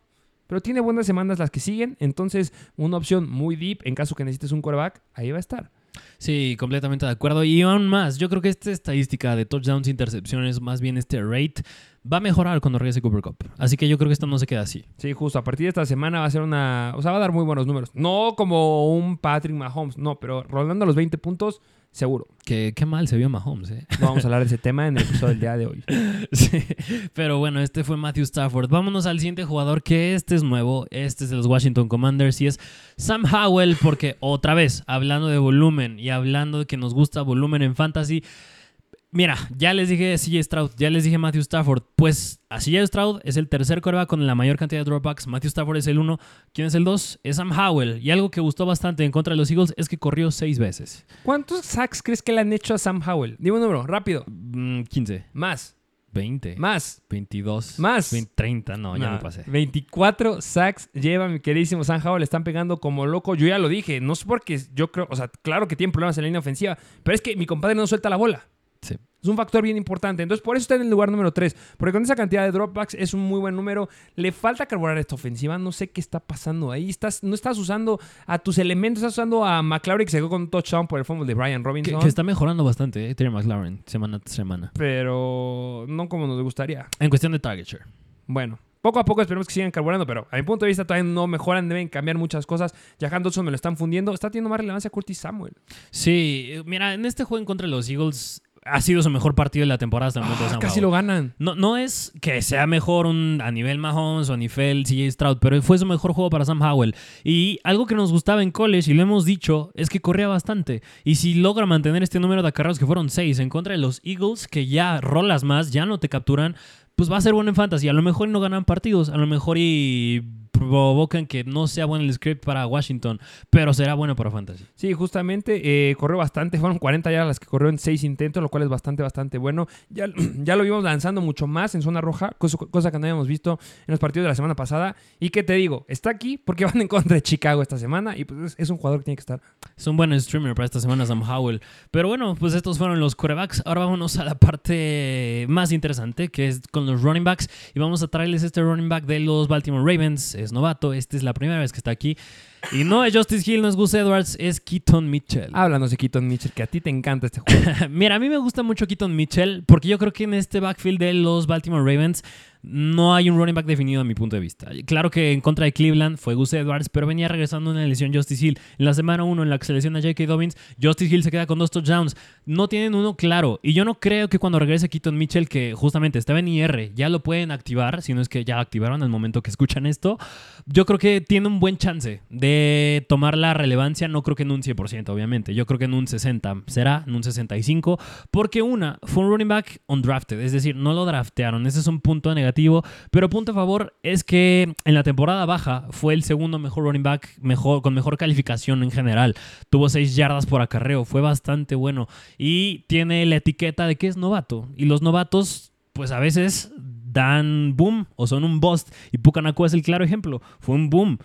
Speaker 2: Pero tiene buenas semanas las que siguen. Entonces una opción muy deep en caso que necesites un coreback, ahí va a estar.
Speaker 3: Sí, completamente de acuerdo. Y aún más, yo creo que esta estadística de touchdowns, intercepciones, más bien este rate, va a mejorar cuando regrese Cooper Cup. Así que yo creo que esto no se queda así.
Speaker 2: Sí, justo. A partir de esta semana va a ser una. O sea, va a dar muy buenos números. No como un Patrick Mahomes, no, pero rondando los 20 puntos, seguro.
Speaker 3: Qué, qué mal se vio Mahomes, ¿eh?
Speaker 2: No vamos a hablar de ese tema en el episodio del día de hoy.
Speaker 3: sí, pero bueno, este fue Matthew Stafford. Vámonos al siguiente jugador, que este es nuevo. Este es de los Washington Commanders y es Sam Howell, porque otra vez, hablando de volumen y hablando de que nos gusta volumen en fantasy. Mira, ya les dije CJ Stroud, ya les dije Matthew Stafford. Pues a CJ Stroud es el tercer coreback con la mayor cantidad de dropbacks. Matthew Stafford es el uno. ¿Quién es el dos? Es Sam Howell. Y algo que gustó bastante en contra de los Eagles es que corrió seis veces.
Speaker 2: ¿Cuántos sacks crees que le han hecho a Sam Howell? Dime un número, rápido.
Speaker 3: 15.
Speaker 2: Mm, Más.
Speaker 3: 20.
Speaker 2: Más.
Speaker 3: 22.
Speaker 2: Más.
Speaker 3: 30, no, ya me pasé.
Speaker 2: 24 sacks lleva mi queridísimo Sam Howell. Le están pegando como loco. Yo ya lo dije. No es porque yo creo, o sea, claro que tiene problemas en la línea ofensiva, pero es que mi compadre no suelta la bola. Es un factor bien importante. Entonces, por eso está en el lugar número 3. Porque con esa cantidad de dropbacks es un muy buen número. Le falta carburar esta ofensiva. No sé qué está pasando ahí. Estás, no estás usando a tus elementos. Estás usando a McLaurin que se quedó con un touchdown por el fumble de Brian Robinson.
Speaker 3: Que, está mejorando bastante, eh, Terry McLaurin, semana tras semana.
Speaker 2: Pero no como nos gustaría.
Speaker 3: En cuestión de target share.
Speaker 2: Bueno, poco a poco esperemos que sigan carburando, pero a mi punto de vista todavía no mejoran, deben cambiar muchas cosas. Jahan Dodson me lo están fundiendo. Está teniendo más relevancia Curtis Samuel.
Speaker 3: Sí, mira, en este juego en contra de los Eagles ha sido su mejor partido de la temporada hasta el momento.
Speaker 2: Ah, casi lo ganan.
Speaker 3: No, no es que sea mejor un, a nivel Mahomes o a nivel CJ Stroud, pero fue su mejor juego para Sam Howell. Y algo que nos gustaba en college, y lo hemos dicho, es que corría bastante. Y si logra mantener este número de acarreos, que fueron seis, en contra de los Eagles, que ya rolas más, ya no te capturan, pues va a ser bueno en fantasy. A lo mejor no ganan partidos, a lo mejor y provocan que no sea bueno el script para Washington, pero será bueno para Fantasy.
Speaker 2: Sí, justamente eh, corrió bastante, fueron 40 yardas las que corrió en 6 intentos, lo cual es bastante, bastante bueno. Ya, ya lo vimos lanzando mucho más en zona roja, cosa, cosa que no habíamos visto en los partidos de la semana pasada. Y que te digo, está aquí porque van en contra de Chicago esta semana y pues es, un jugador que tiene que estar.
Speaker 3: Es un buen streamer para esta semana, Sam Howell. Pero bueno, pues estos fueron los quarterbacks. Ahora vámonos a la parte más interesante, que es con los running backs. Y vamos a traerles este running back de los Baltimore Ravens. Es novato, esta es la primera vez que está aquí. Y no es Justice Hill, no es Gus Edwards, es Keaton Mitchell.
Speaker 2: Háblanos de Keaton Mitchell, que a ti te encanta este juego.
Speaker 3: Mira, a mí me gusta mucho Keaton Mitchell porque yo creo que en este backfield de los Baltimore Ravens no hay un running back definido a mi punto de vista. Claro que en contra de Cleveland fue Gus Edwards, pero venía regresando una lesión Justice Hill. En la semana 1, en la que se lesiona J.K. Dobbins, Justice Hill se queda con dos touchdowns. No tienen uno claro. Y yo no creo que cuando regrese Keaton Mitchell, que justamente estaba en IR, ya lo pueden activar, si no es que ya activaron al momento que escuchan esto. Yo creo que tiene un buen chance de tomar la relevancia. No creo que en un 100%, obviamente. Yo creo que en un 60 será, en un 65. Porque una, fue un running back undrafted. Es decir, no lo draftearon. Ese es un punto negativo. Pero punto a favor es que en la temporada baja fue el segundo mejor running back mejor, con mejor calificación en general. Tuvo 6 yardas por acarreo. Fue bastante bueno. Y tiene la etiqueta de que es novato. Y los novatos, pues a veces dan boom o son un bust. Y Pucanacu es el claro ejemplo. Fue un boom.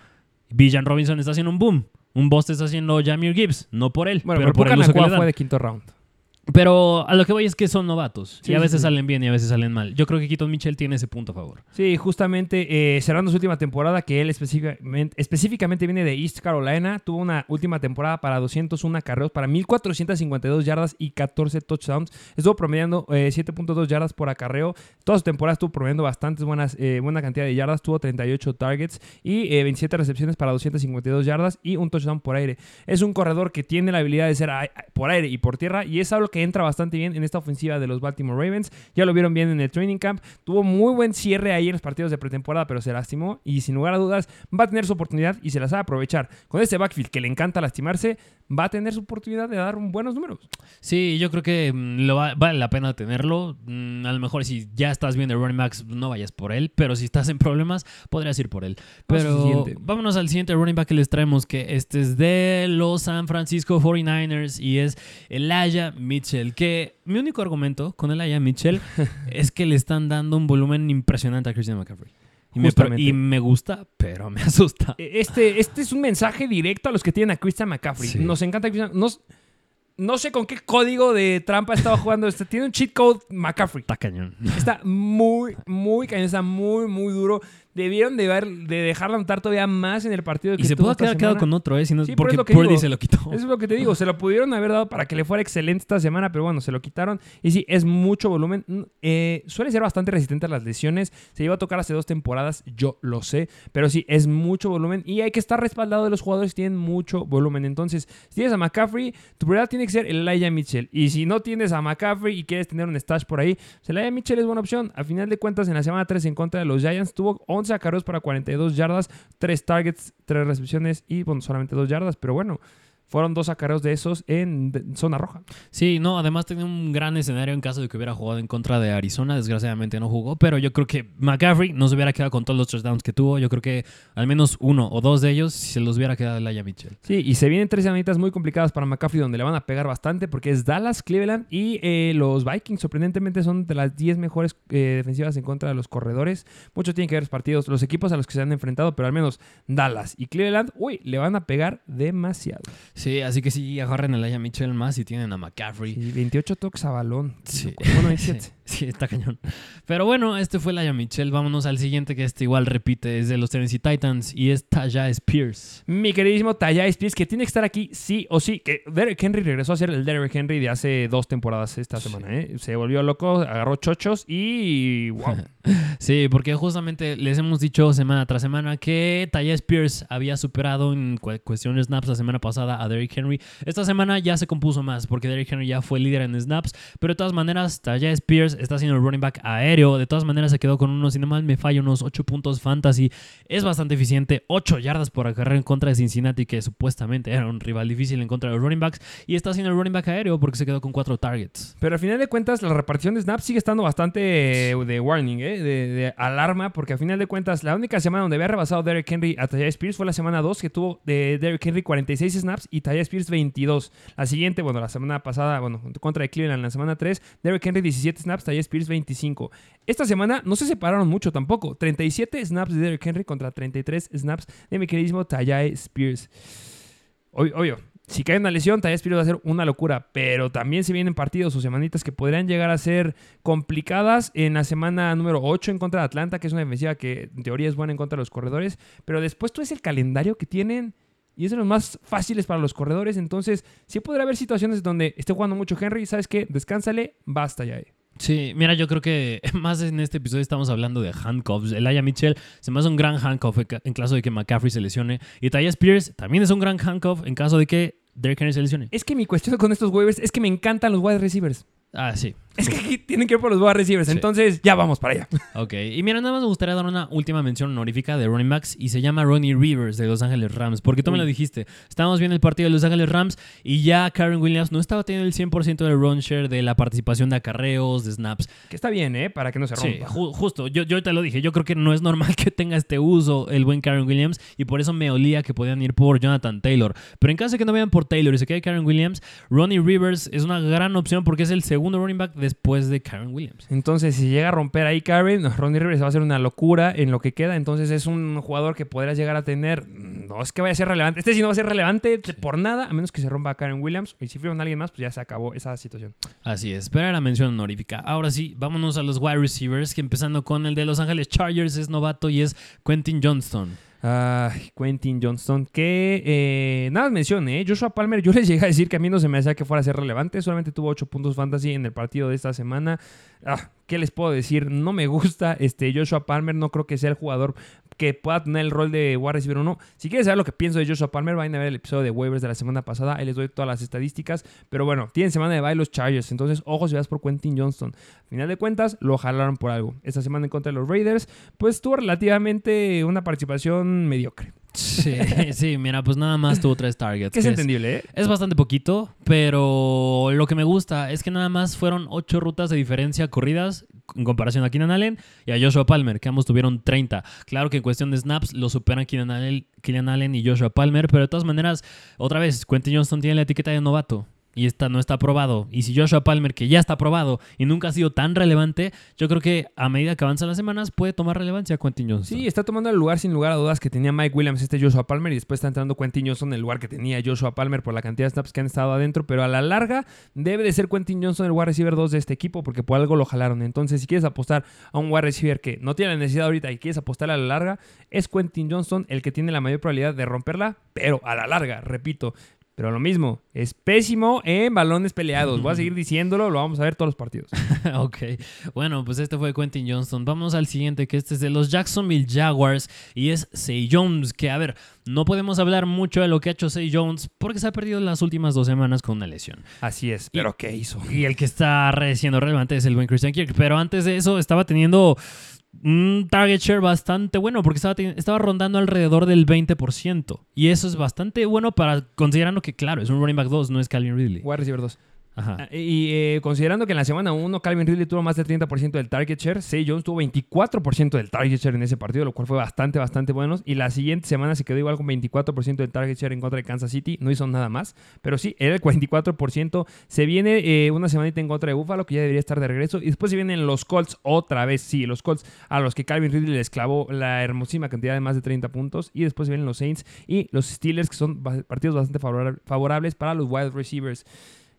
Speaker 3: Villan Robinson está haciendo un boom. Un bust está haciendo Jamir Gibbs. No por él,
Speaker 2: Bueno,
Speaker 3: pero
Speaker 2: pero,
Speaker 3: por el uso que le dan.
Speaker 2: fue de quinto round.
Speaker 3: Pero a lo que voy es que son novatos.
Speaker 2: Sí,
Speaker 3: y a veces
Speaker 2: sí.
Speaker 3: salen bien y a veces salen mal. Yo creo que Keaton Mitchell tiene ese punto a favor.
Speaker 2: Sí, justamente eh, cerrando su última temporada, que él específicamente, específicamente viene de East Carolina, tuvo una última temporada para 201 carreos, para 1452 yardas y 14 touchdowns. Estuvo promediando eh, 7.2 yardas por acarreo. Toda su temporada estuvo promediando bastantes buenas, eh, buena cantidad de yardas. Tuvo 38 targets y eh, 27 recepciones para 252 yardas y un touchdown por aire. Es un corredor que tiene la habilidad de ser por aire y por tierra y es algo que entra bastante bien en esta ofensiva de los Baltimore Ravens. Ya lo vieron bien en el training camp. Tuvo muy buen cierre ahí en los partidos de pretemporada, pero se lastimó y sin lugar a dudas va a tener su oportunidad y se la sabe aprovechar. Con este backfield que le encanta lastimarse, va a tener su oportunidad de dar buenos números.
Speaker 3: Sí, yo creo que mm, lo va- vale la pena tenerlo. Mm, A lo mejor si ya estás bien de running backs, no vayas por él. Pero si estás en problemas, podrías ir por él. Pero vámonos al siguiente running back que les traemos, que este es de los San Francisco 49ers y es Elijah Mitchell. Que mi único argumento con Elijah Mitchell es que le están dando un volumen impresionante a Christian McCaffrey. Y me,
Speaker 2: Justamente.
Speaker 3: y me gusta, pero me asusta.
Speaker 2: Este, este es un mensaje directo a los que tienen a Christian McCaffrey.
Speaker 3: Sí.
Speaker 2: Nos encanta Christian. Nos, no sé con qué código de trampa estaba jugando este. Tiene un cheat code McCaffrey.
Speaker 3: Está cañón.
Speaker 2: Está muy, muy cañón. Está muy, muy duro. Debieron de, ver, de dejarla anotar todavía más en el partido que
Speaker 3: Y se pudo quedar quedado con otro, ¿eh? Si no-
Speaker 2: Sí,
Speaker 3: porque Purdy se lo quitó.
Speaker 2: Eso es lo que te digo. Se lo pudieron haber dado para que le fuera excelente esta semana, pero bueno, se lo quitaron. Y sí, es mucho volumen. Mm, eh, suele ser bastante resistente a las lesiones. Se iba a tocar hace dos temporadas, yo lo sé. Pero sí, es mucho volumen. Y hay que estar respaldado de los jugadores que tienen mucho volumen. Entonces, si tienes a McCaffrey, tu prioridad tiene que ser Elijah Mitchell. Y si no tienes a McCaffrey y quieres tener un stash por ahí, pues Elijah Mitchell es buena opción. A final de cuentas, en la semana 3 en contra de los Giants, tuvo 11 acarreos para 42 yardas, 3 targets, 3 recepciones y bueno, solamente 2 yardas. Pero bueno, fueron dos acarreos de esos en zona roja.
Speaker 3: Sí, no, además tenía un gran escenario en caso de que hubiera jugado en contra de Arizona. Desgraciadamente no jugó, pero yo creo que McCaffrey no se hubiera quedado con todos los touchdowns que tuvo. Yo creo que al menos uno o dos de ellos se los hubiera quedado Elijah Mitchell.
Speaker 2: Sí, y se vienen tres semanitas muy complicadas para McCaffrey donde le van a pegar bastante porque es Dallas, Cleveland y eh, los Vikings. Sorprendentemente son de las 10 mejores eh, defensivas en contra de los corredores. Mucho tiene que ver los partidos, los equipos a los que se han enfrentado, pero al menos Dallas y Cleveland, uy, le van a pegar demasiado.
Speaker 3: Sí, así que sí, agarren a Elijah Mitchell más y tienen a McCaffrey.
Speaker 2: Sí, 28 toques a balón.
Speaker 3: Sí.
Speaker 2: Bueno, 27.
Speaker 3: Sí, está cañón. Pero bueno, este fue Elijah Mitchell. Vámonos al siguiente que este igual repite, es de los Tennessee Titans y es Tajay Spears.
Speaker 2: Mi queridísimo Tajay Spears, que tiene que estar aquí sí o sí. Que Derek Henry regresó a ser el Derek Henry de hace dos temporadas esta semana. ¿eh? Se volvió loco, agarró chochos y wow.
Speaker 3: Sí, porque justamente les hemos dicho semana tras semana que Tajay Spears había superado en cu- cuestión de snaps la semana pasada a Derrick Henry. Esta semana ya se compuso más porque Derrick Henry ya fue líder en snaps, pero de todas maneras Tajay Spears está haciendo el running back aéreo. De todas maneras se quedó con unos, si no mal me falla, unos 8 puntos fantasy. Es bastante eficiente, 8 yardas por acarreo en contra de Cincinnati, que supuestamente era un rival difícil en contra de los running backs, y está haciendo el running back aéreo porque se quedó con 4 targets.
Speaker 2: Pero al final de cuentas, la repartición de snaps sigue estando bastante de warning, ¿eh? de, de alarma, porque a final de cuentas, la única semana donde había rebasado Derrick Henry a Taya Spears fue la semana 2, que tuvo de Derrick Henry 46 snaps y Taya Spears 22. La siguiente, bueno, la semana pasada, bueno, contra de Cleveland, la semana 3, Derrick Henry 17 snaps, Taya Spears 25. Esta semana no se separaron mucho tampoco. 37 snaps de Derrick Henry contra 33 snaps de mi queridísimo Spears. Obvio, si cae una lesión, Taya Spears va a ser una locura, pero también se vienen partidos o semanitas que podrían llegar a ser complicadas en la semana número 8 en contra de Atlanta, que es una defensiva que en teoría es buena en contra de los corredores, pero después tú es el calendario que tienen y es de los más fáciles para los corredores, entonces sí podrá haber situaciones donde esté jugando mucho Henry, ¿sabes qué? Descánsale, basta ya.
Speaker 3: Sí, mira, yo creo que más en este episodio estamos hablando de handcuffs. Elijah Mitchell se me hace un gran handcuff en caso de que McCaffrey se lesione. Y Tyus Spears también es un gran handcuff en caso de que Derrick Henry se lesione.
Speaker 2: Es que mi cuestión con estos waivers es que me encantan los wide receivers.
Speaker 3: Ah, sí.
Speaker 2: Es que aquí tienen que ir por los wide receivers. Entonces, ya vamos para allá.
Speaker 3: Ok. Y mira, nada más me gustaría dar una última mención honorífica de running backs y se llama Ronnie Rivers de Los Ángeles Rams. Porque tú me lo dijiste. Estábamos viendo el partido de Los Ángeles Rams y ya Karen Williams no estaba teniendo el 100% del run share de la participación de acarreos, de snaps.
Speaker 2: Que está bien, ¿eh? Para que no se rompa.
Speaker 3: Sí, justo. Yo, yo te lo dije. Yo creo que no es normal que tenga este uso el buen Karen Williams y por eso me olía que podían ir por Jonathan Taylor. Pero en caso de que no vayan por Taylor y se quede Karen Williams, Ronnie Rivers es una gran opción porque es el segundo running back después de Karen Williams.
Speaker 2: Entonces, si llega a romper ahí Karen, Ronnie Rivers va a ser una locura en lo que queda. Entonces, es un jugador que podrás llegar a tener. No es que vaya a ser relevante. Este sí no va a ser relevante por nada, a menos que se rompa Karen Williams. Y si firman a alguien más, pues ya se acabó esa situación.
Speaker 3: Así es. Pero la mención honorífica. Ahora sí, vámonos a los wide receivers. Que empezando con el de Los Ángeles Chargers es novato y es Quentin Johnston.
Speaker 2: Ay, Quentin Johnston, que eh, nada mencioné, ¿eh? Joshua Palmer, yo les llegué a decir que a mí no se me hacía que fuera a ser relevante, solamente tuvo 8 puntos fantasy en el partido de esta semana. Ah, ¿Qué les puedo decir? No me gusta este Joshua Palmer, no creo que sea el jugador que pueda tener el rol de wide receiver 1. Si quieres saber lo que pienso de Joshua Palmer, vayan a ver el episodio de waivers de la semana pasada. Ahí les doy todas las estadísticas. Pero bueno, tienen semana de bye los Chargers. Entonces, ojo si vas por Quentin Johnston. final de cuentas, lo jalaron por algo. Esta semana en contra de los Raiders, pues tuvo relativamente una participación mediocre.
Speaker 3: Sí, sí, mira, pues nada más tuvo tres targets.
Speaker 2: Que es entendible, ¿eh?
Speaker 3: Es bastante poquito, pero lo que me gusta es que nada más fueron ocho rutas de diferencia corridas en comparación a Keenan Allen y a Joshua Palmer, que ambos tuvieron 30. Claro que en cuestión de snaps lo superan Keenan Allen, Keenan Allen y Joshua Palmer, pero de todas maneras, otra vez, Quentin Johnston tiene la etiqueta de novato y esta no está aprobado. Y si Joshua Palmer, que ya está aprobado y nunca ha sido tan relevante, yo creo que a medida que avanzan las semanas puede tomar relevancia Quentin Johnson.
Speaker 2: Sí, está tomando el lugar sin lugar a dudas que tenía Mike Williams, este Joshua Palmer, y después está entrando Quentin Johnson en el lugar que tenía Joshua Palmer por la cantidad de snaps que han estado adentro, pero a la larga debe de ser Quentin Johnson el wide receiver 2 de este equipo porque por algo lo jalaron. Entonces, si quieres apostar a un wide receiver que no tiene la necesidad ahorita y quieres apostar a la larga, es Quentin Johnson el que tiene la mayor probabilidad de romperla, pero a la larga, repito, pero lo mismo, es pésimo en balones peleados. Voy a seguir diciéndolo, lo vamos a ver todos los partidos.
Speaker 3: ok, bueno, pues este fue Quentin Johnston. Vamos al siguiente, que este es de los Jacksonville Jaguars y es Say Jones. Que a ver, no podemos hablar mucho de lo que ha hecho Say Jones porque se ha perdido las últimas dos semanas con una lesión.
Speaker 2: Así es, pero ¿qué hizo?
Speaker 3: Y el que está siendo relevante es el buen Christian Kirk. Pero antes de eso estaba teniendo un target share bastante bueno porque estaba, estaba rondando alrededor del 20%. Y eso es bastante bueno para considerando que, claro, es un running back 2, no es Calvin Ridley.
Speaker 2: Wide receiver 2. Ah, y eh, considerando que en la semana 1 Calvin Ridley tuvo más del 30% del target share, Say Jones tuvo 24% del target share en ese partido, lo cual fue bastante, bastante bueno. Y la siguiente semana se quedó igual con 24% del target share en contra de Kansas City, no hizo nada más. Pero sí, era el 44%. Se viene eh, una semanita en contra de Buffalo, que ya debería estar de regreso. Y después se vienen los Colts otra vez, sí, los Colts a los que Calvin Ridley les clavó la hermosísima cantidad de más de 30 puntos. Y después se vienen los Saints y los Steelers, que son partidos bastante favorables para los wide receivers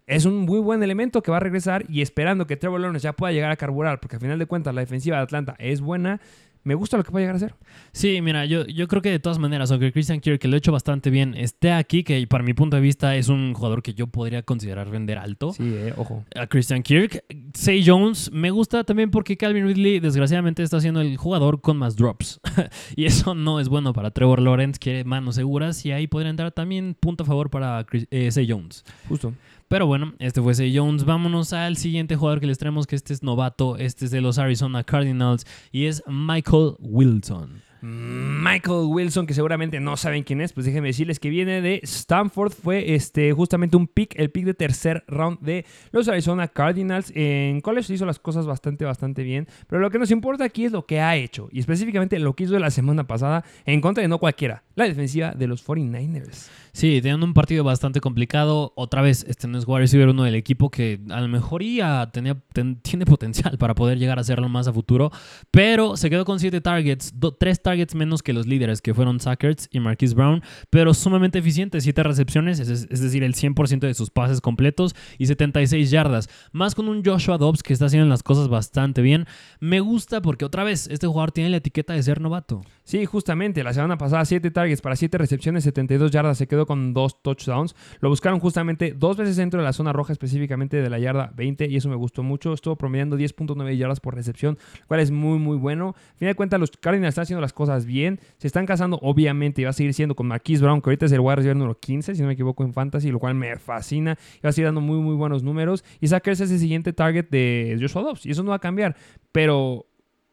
Speaker 2: es un muy buen elemento que va a regresar y esperando que Trevor Lawrence ya pueda llegar a carburar, porque al final de cuentas la defensiva de Atlanta es buena. Me gusta lo que puede llegar a ser.
Speaker 3: Sí, mira, yo, yo creo que de todas maneras, aunque Christian Kirk, que lo ha hecho bastante bien, esté aquí, que para mi punto de vista es un jugador que yo podría considerar vender alto.
Speaker 2: Sí, eh, ojo.
Speaker 3: A Christian Kirk. Say Jones me gusta también porque Calvin Ridley, desgraciadamente, está siendo el jugador con más drops. y eso no es bueno para Trevor Lawrence, quiere manos seguras. Y ahí podría entrar también punto a favor para eh, Say Jones.
Speaker 2: Justo.
Speaker 3: Pero bueno, este fue Say Jones. Vámonos al siguiente jugador que les traemos, que este es novato. Este es de los Arizona Cardinals y es Michael Wilson.
Speaker 2: Michael Wilson, que seguramente no saben quién es, pues déjenme decirles que viene de Stanford. Fue este, justamente un pick, el pick de tercer round de los Arizona Cardinals. En college hizo las cosas bastante, bastante bien. Pero lo que nos importa aquí es lo que ha hecho. Y específicamente lo que hizo la semana pasada en contra de no cualquiera, la defensiva de los 49ers.
Speaker 3: Sí, teniendo un partido bastante complicado. Otra vez, este no es wide receiver uno del equipo que a lo mejor ya tenía, tiene potencial para poder llegar a hacerlo más a futuro. Pero se quedó con 7 targets, 3 targets menos que los líderes, que fueron Sackers y Marquise Brown. Pero sumamente eficiente, 7 recepciones, es, es, decir, el 100% de sus pases completos y 76 yardas. Más con un Joshua Dobbs que está haciendo las cosas bastante bien. Me gusta porque otra vez, este jugador tiene la etiqueta de ser novato.
Speaker 2: Sí, justamente, la semana pasada 7 targets para 7 recepciones, 72 yardas, se quedó con dos touchdowns. Lo buscaron justamente dos veces dentro de la zona roja, específicamente de la yarda 20, y eso me gustó mucho. Estuvo promediando 10.9 yardas por recepción, lo cual es muy, muy bueno. A fin de cuentas, los Cardinals están haciendo las cosas bien. Se están casando, obviamente, y va a seguir siendo con Marquise Brown, que ahorita es el wide receiver número 15, si no me equivoco, en Fantasy, lo cual me fascina. Y va a seguir dando muy, muy buenos números. Y Sackers es el siguiente target de Joshua Dobbs, y eso no va a cambiar. Pero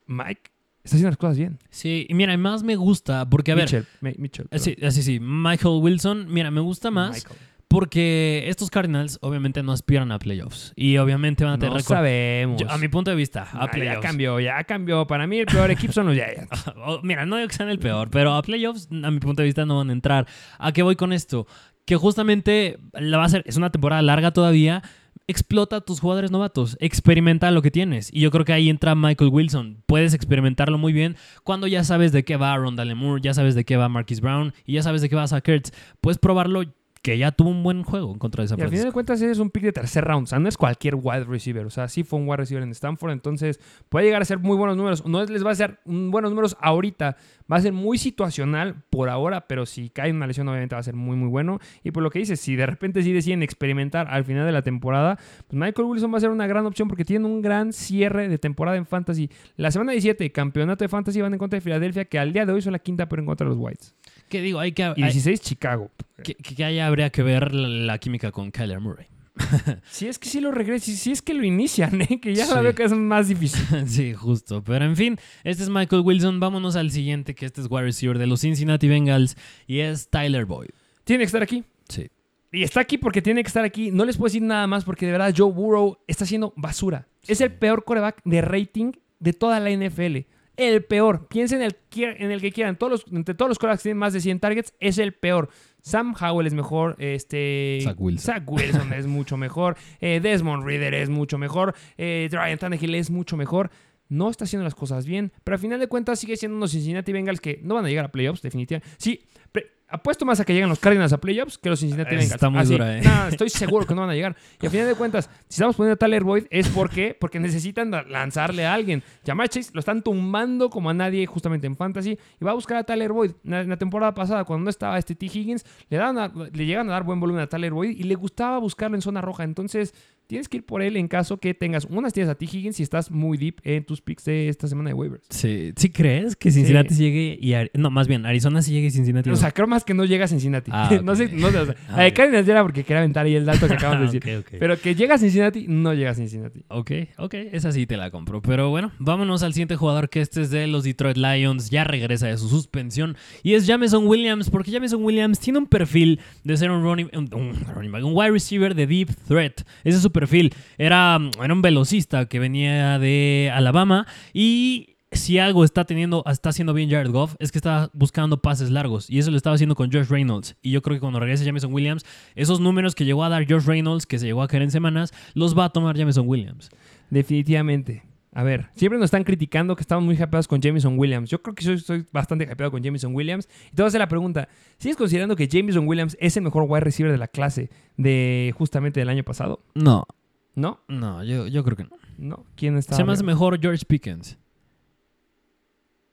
Speaker 2: Mike está haciendo las cosas bien.
Speaker 3: Sí, y mira, más me gusta porque, a ver.
Speaker 2: Mitchell, Mitchell.
Speaker 3: Sí, sí, sí. Michael Wilson, mira, me gusta más.
Speaker 2: Michael.
Speaker 3: Porque estos Cardinals obviamente no aspiran a playoffs. Y obviamente van a tener
Speaker 2: No
Speaker 3: récord-
Speaker 2: sabemos.
Speaker 3: Yo- a mi punto de vista, a
Speaker 2: Ah, ya
Speaker 3: playoffs.
Speaker 2: cambió, ya cambió. Para mí el peor equipo son los Giants.
Speaker 3: Oh, Mira, no digo que sean el peor, pero a playoffs, a mi punto de vista, no van a entrar. ¿A qué voy con esto? Que justamente la va a ser, es una temporada larga todavía. Explota a tus jugadores novatos, experimenta lo que tienes. Y yo creo que ahí entra Michael Wilson. Puedes experimentarlo muy bien cuando ya sabes de qué va Rondale Moore, ya sabes de qué va Marquis Brown y ya sabes de qué va Zach Ertz. Puedes probarlo que ya tuvo un buen juego en contra de San
Speaker 2: Y al final de
Speaker 3: Francisco.
Speaker 2: cuentas es un pick de tercer round. O sea, no es cualquier wide receiver. O sea, sí fue un wide receiver en Stanford. Entonces puede llegar a ser muy buenos números. No les va a ser buenos números ahorita. Va a ser muy situacional por ahora. Pero si cae en una lesión, obviamente va a ser muy, muy bueno. Y por lo que dices, si de repente sí deciden experimentar al final de la temporada, pues Michael Wilson va a ser una gran opción porque tiene un gran cierre de temporada en Fantasy. La semana 17, campeonato de Fantasy, van en contra de Filadelfia, que al día de hoy son la quinta, pero en contra de los Whites.
Speaker 3: ¿Qué digo? Hay que,
Speaker 2: Y
Speaker 3: hay-
Speaker 2: 16, Chicago.
Speaker 3: que, que ahí habría que ver la, la química con Kyler Murray.
Speaker 2: Si es que sí lo regresa, si es que lo inician, ¿eh? que ya
Speaker 3: Sí.
Speaker 2: la veo que es más difícil.
Speaker 3: Sí, justo. Pero en fin, este es Michael Wilson. Vámonos al siguiente, que este es wide receiver de los Cincinnati Bengals y es Tyler Boyd.
Speaker 2: Tiene que estar aquí.
Speaker 3: Sí.
Speaker 2: Y está aquí porque tiene que estar aquí. No les puedo decir nada más porque de verdad Joe Burrow está haciendo basura. Es el peor coreback de rating de toda la NFL. El peor. Piensen en el, que- en el que quieran. Todos los, entre todos los corebacks que tienen más de 100 targets, es el peor. Sam Howell es mejor. Este,
Speaker 3: Zach Wilson.
Speaker 2: Zach Wilson es mucho mejor. eh, Desmond Reader es mucho mejor. Eh, Ryan Tannehill es mucho mejor. No está haciendo las cosas bien. Pero al final de cuentas sigue siendo unos Cincinnati Bengals que no van a llegar a playoffs, definitivamente. Sí, pre- apuesto más a que lleguen los Cardinals a playoffs que los Cincinnati Bengals.
Speaker 3: está muy
Speaker 2: Así,
Speaker 3: dura, ¿eh?
Speaker 2: estoy seguro que no van a llegar. Y al final de cuentas, si estamos poniendo a Tyler Boyd es porque, porque necesitan lanzarle a alguien. Jamar Chase lo están tumbando como a nadie justamente en Fantasy y va a buscar a Tyler Boyd. En la, en la temporada pasada, cuando no estaba este T. Higgins, le, daban a- le llegan a dar buen volumen a Tyler Boyd y le gustaba buscarlo en zona roja. Entonces, tienes que ir por él en caso que tengas unas tienes a T. Higgins y estás muy deep en tus picks de esta semana de waivers.
Speaker 3: Sí, ¿Sí crees que Cincinnati llegue y... Ari- No, más bien, Arizona sí llegue y Cincinnati
Speaker 2: O sea, creo más que no llega a Cincinnati.
Speaker 3: Ah,
Speaker 2: no sé, no sé. O sea,
Speaker 3: Ah,
Speaker 2: la de
Speaker 3: ok.
Speaker 2: Cardinals ya era porque quería aventar ahí el dato que acabamos de decir.
Speaker 3: Ah, ok.
Speaker 2: Pero que llega a Cincinnati, no llega a Cincinnati.
Speaker 3: Ok, ok, esa sí te la compro. Pero bueno, vámonos al siguiente jugador que este es de los Detroit Lions. Ya regresa de su suspensión. Y es Jameson Williams, porque Jameson Williams tiene un perfil de ser un running, un, un running back, un wide receiver de deep threat. Ese es su perfil. Era, era un velocista que venía de Alabama y si algo está teniendo, está haciendo bien Jared Goff, es que está buscando pases largos. Y eso lo estaba haciendo con Josh Reynolds. Y yo creo que cuando regrese Jameson Williams, esos números que llegó a dar Josh Reynolds, que se llegó a caer en semanas, los va a tomar Jameson Williams.
Speaker 2: Definitivamente. A ver, siempre nos están criticando que estamos muy hypeados con Jameson Williams. Yo creo que soy, soy bastante hypeado con Jameson Williams. Y te voy a hacer la pregunta: ¿sigues considerando que Jameson Williams es el mejor wide receiver de la clase de justamente del año pasado?
Speaker 3: No,
Speaker 2: ¿No?
Speaker 3: no, yo, yo creo que no.
Speaker 2: ¿No? ¿Quién está?
Speaker 3: Se me hace mejor George Pickens.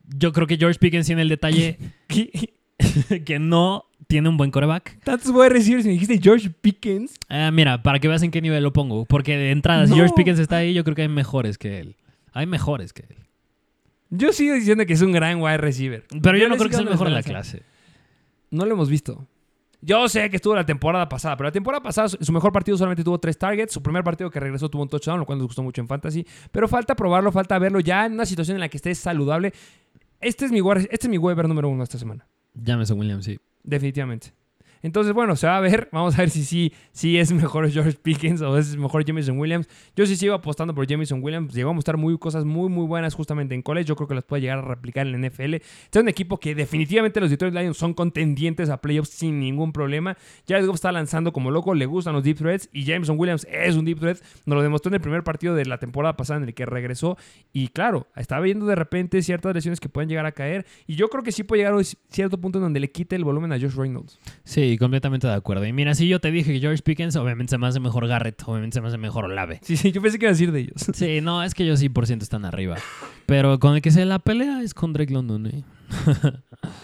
Speaker 3: Yo creo que George Pickens tiene el detalle que no tiene un buen coreback.
Speaker 2: Tantos wide receivers y me dijiste George Pickens.
Speaker 3: Ah, mira, para que veas en qué nivel lo pongo. Porque de entrada, si. George Pickens está ahí, yo creo que hay mejores que él. Hay mejores que él.
Speaker 2: Yo sigo diciendo que es un gran wide receiver.
Speaker 3: Pero yo no creo que sea el mejor de la clase.
Speaker 2: No lo hemos visto. Yo sé que estuvo la temporada pasada, pero la temporada pasada su mejor partido solamente tuvo tres targets. Su primer partido que regresó tuvo un touchdown, lo cual nos gustó mucho en Fantasy. Pero falta probarlo, falta verlo ya en una situación en la que esté saludable. Este es mi, este es mi Weber número uno esta semana.
Speaker 3: Jameson Williams, sí.
Speaker 2: Definitivamente. Entonces, bueno, se va a ver. Vamos a ver si sí si es mejor George Pickens o es mejor Jameson Williams. Yo sí sigo apostando por Jameson Williams. Llegó a mostrar muy, cosas muy, muy buenas justamente en college. Yo creo que las puede llegar a replicar en la NFL. Este es un equipo que definitivamente los Detroit Lions son contendientes a playoffs sin ningún problema. Jared Goff está lanzando como loco. Le gustan los deep threats. Y Jameson Williams es un deep threat. Nos lo demostró en el primer partido de la temporada pasada en el que regresó. Y claro, estaba viendo de repente ciertas lesiones que pueden llegar a caer. Y yo creo que sí puede llegar a cierto punto en donde le quite el volumen a Josh Reynolds.
Speaker 3: Sí, completamente de acuerdo. Y mira, si yo te dije que George Pickens, obviamente se me hace mejor Garrett, obviamente se me hace mejor Olave.
Speaker 2: Sí, sí, yo pensé que iba a decir de ellos.
Speaker 3: Sí, no, es que ellos sí por ciento están arriba. Pero con el que se la pelea es con Drake London, ¿eh?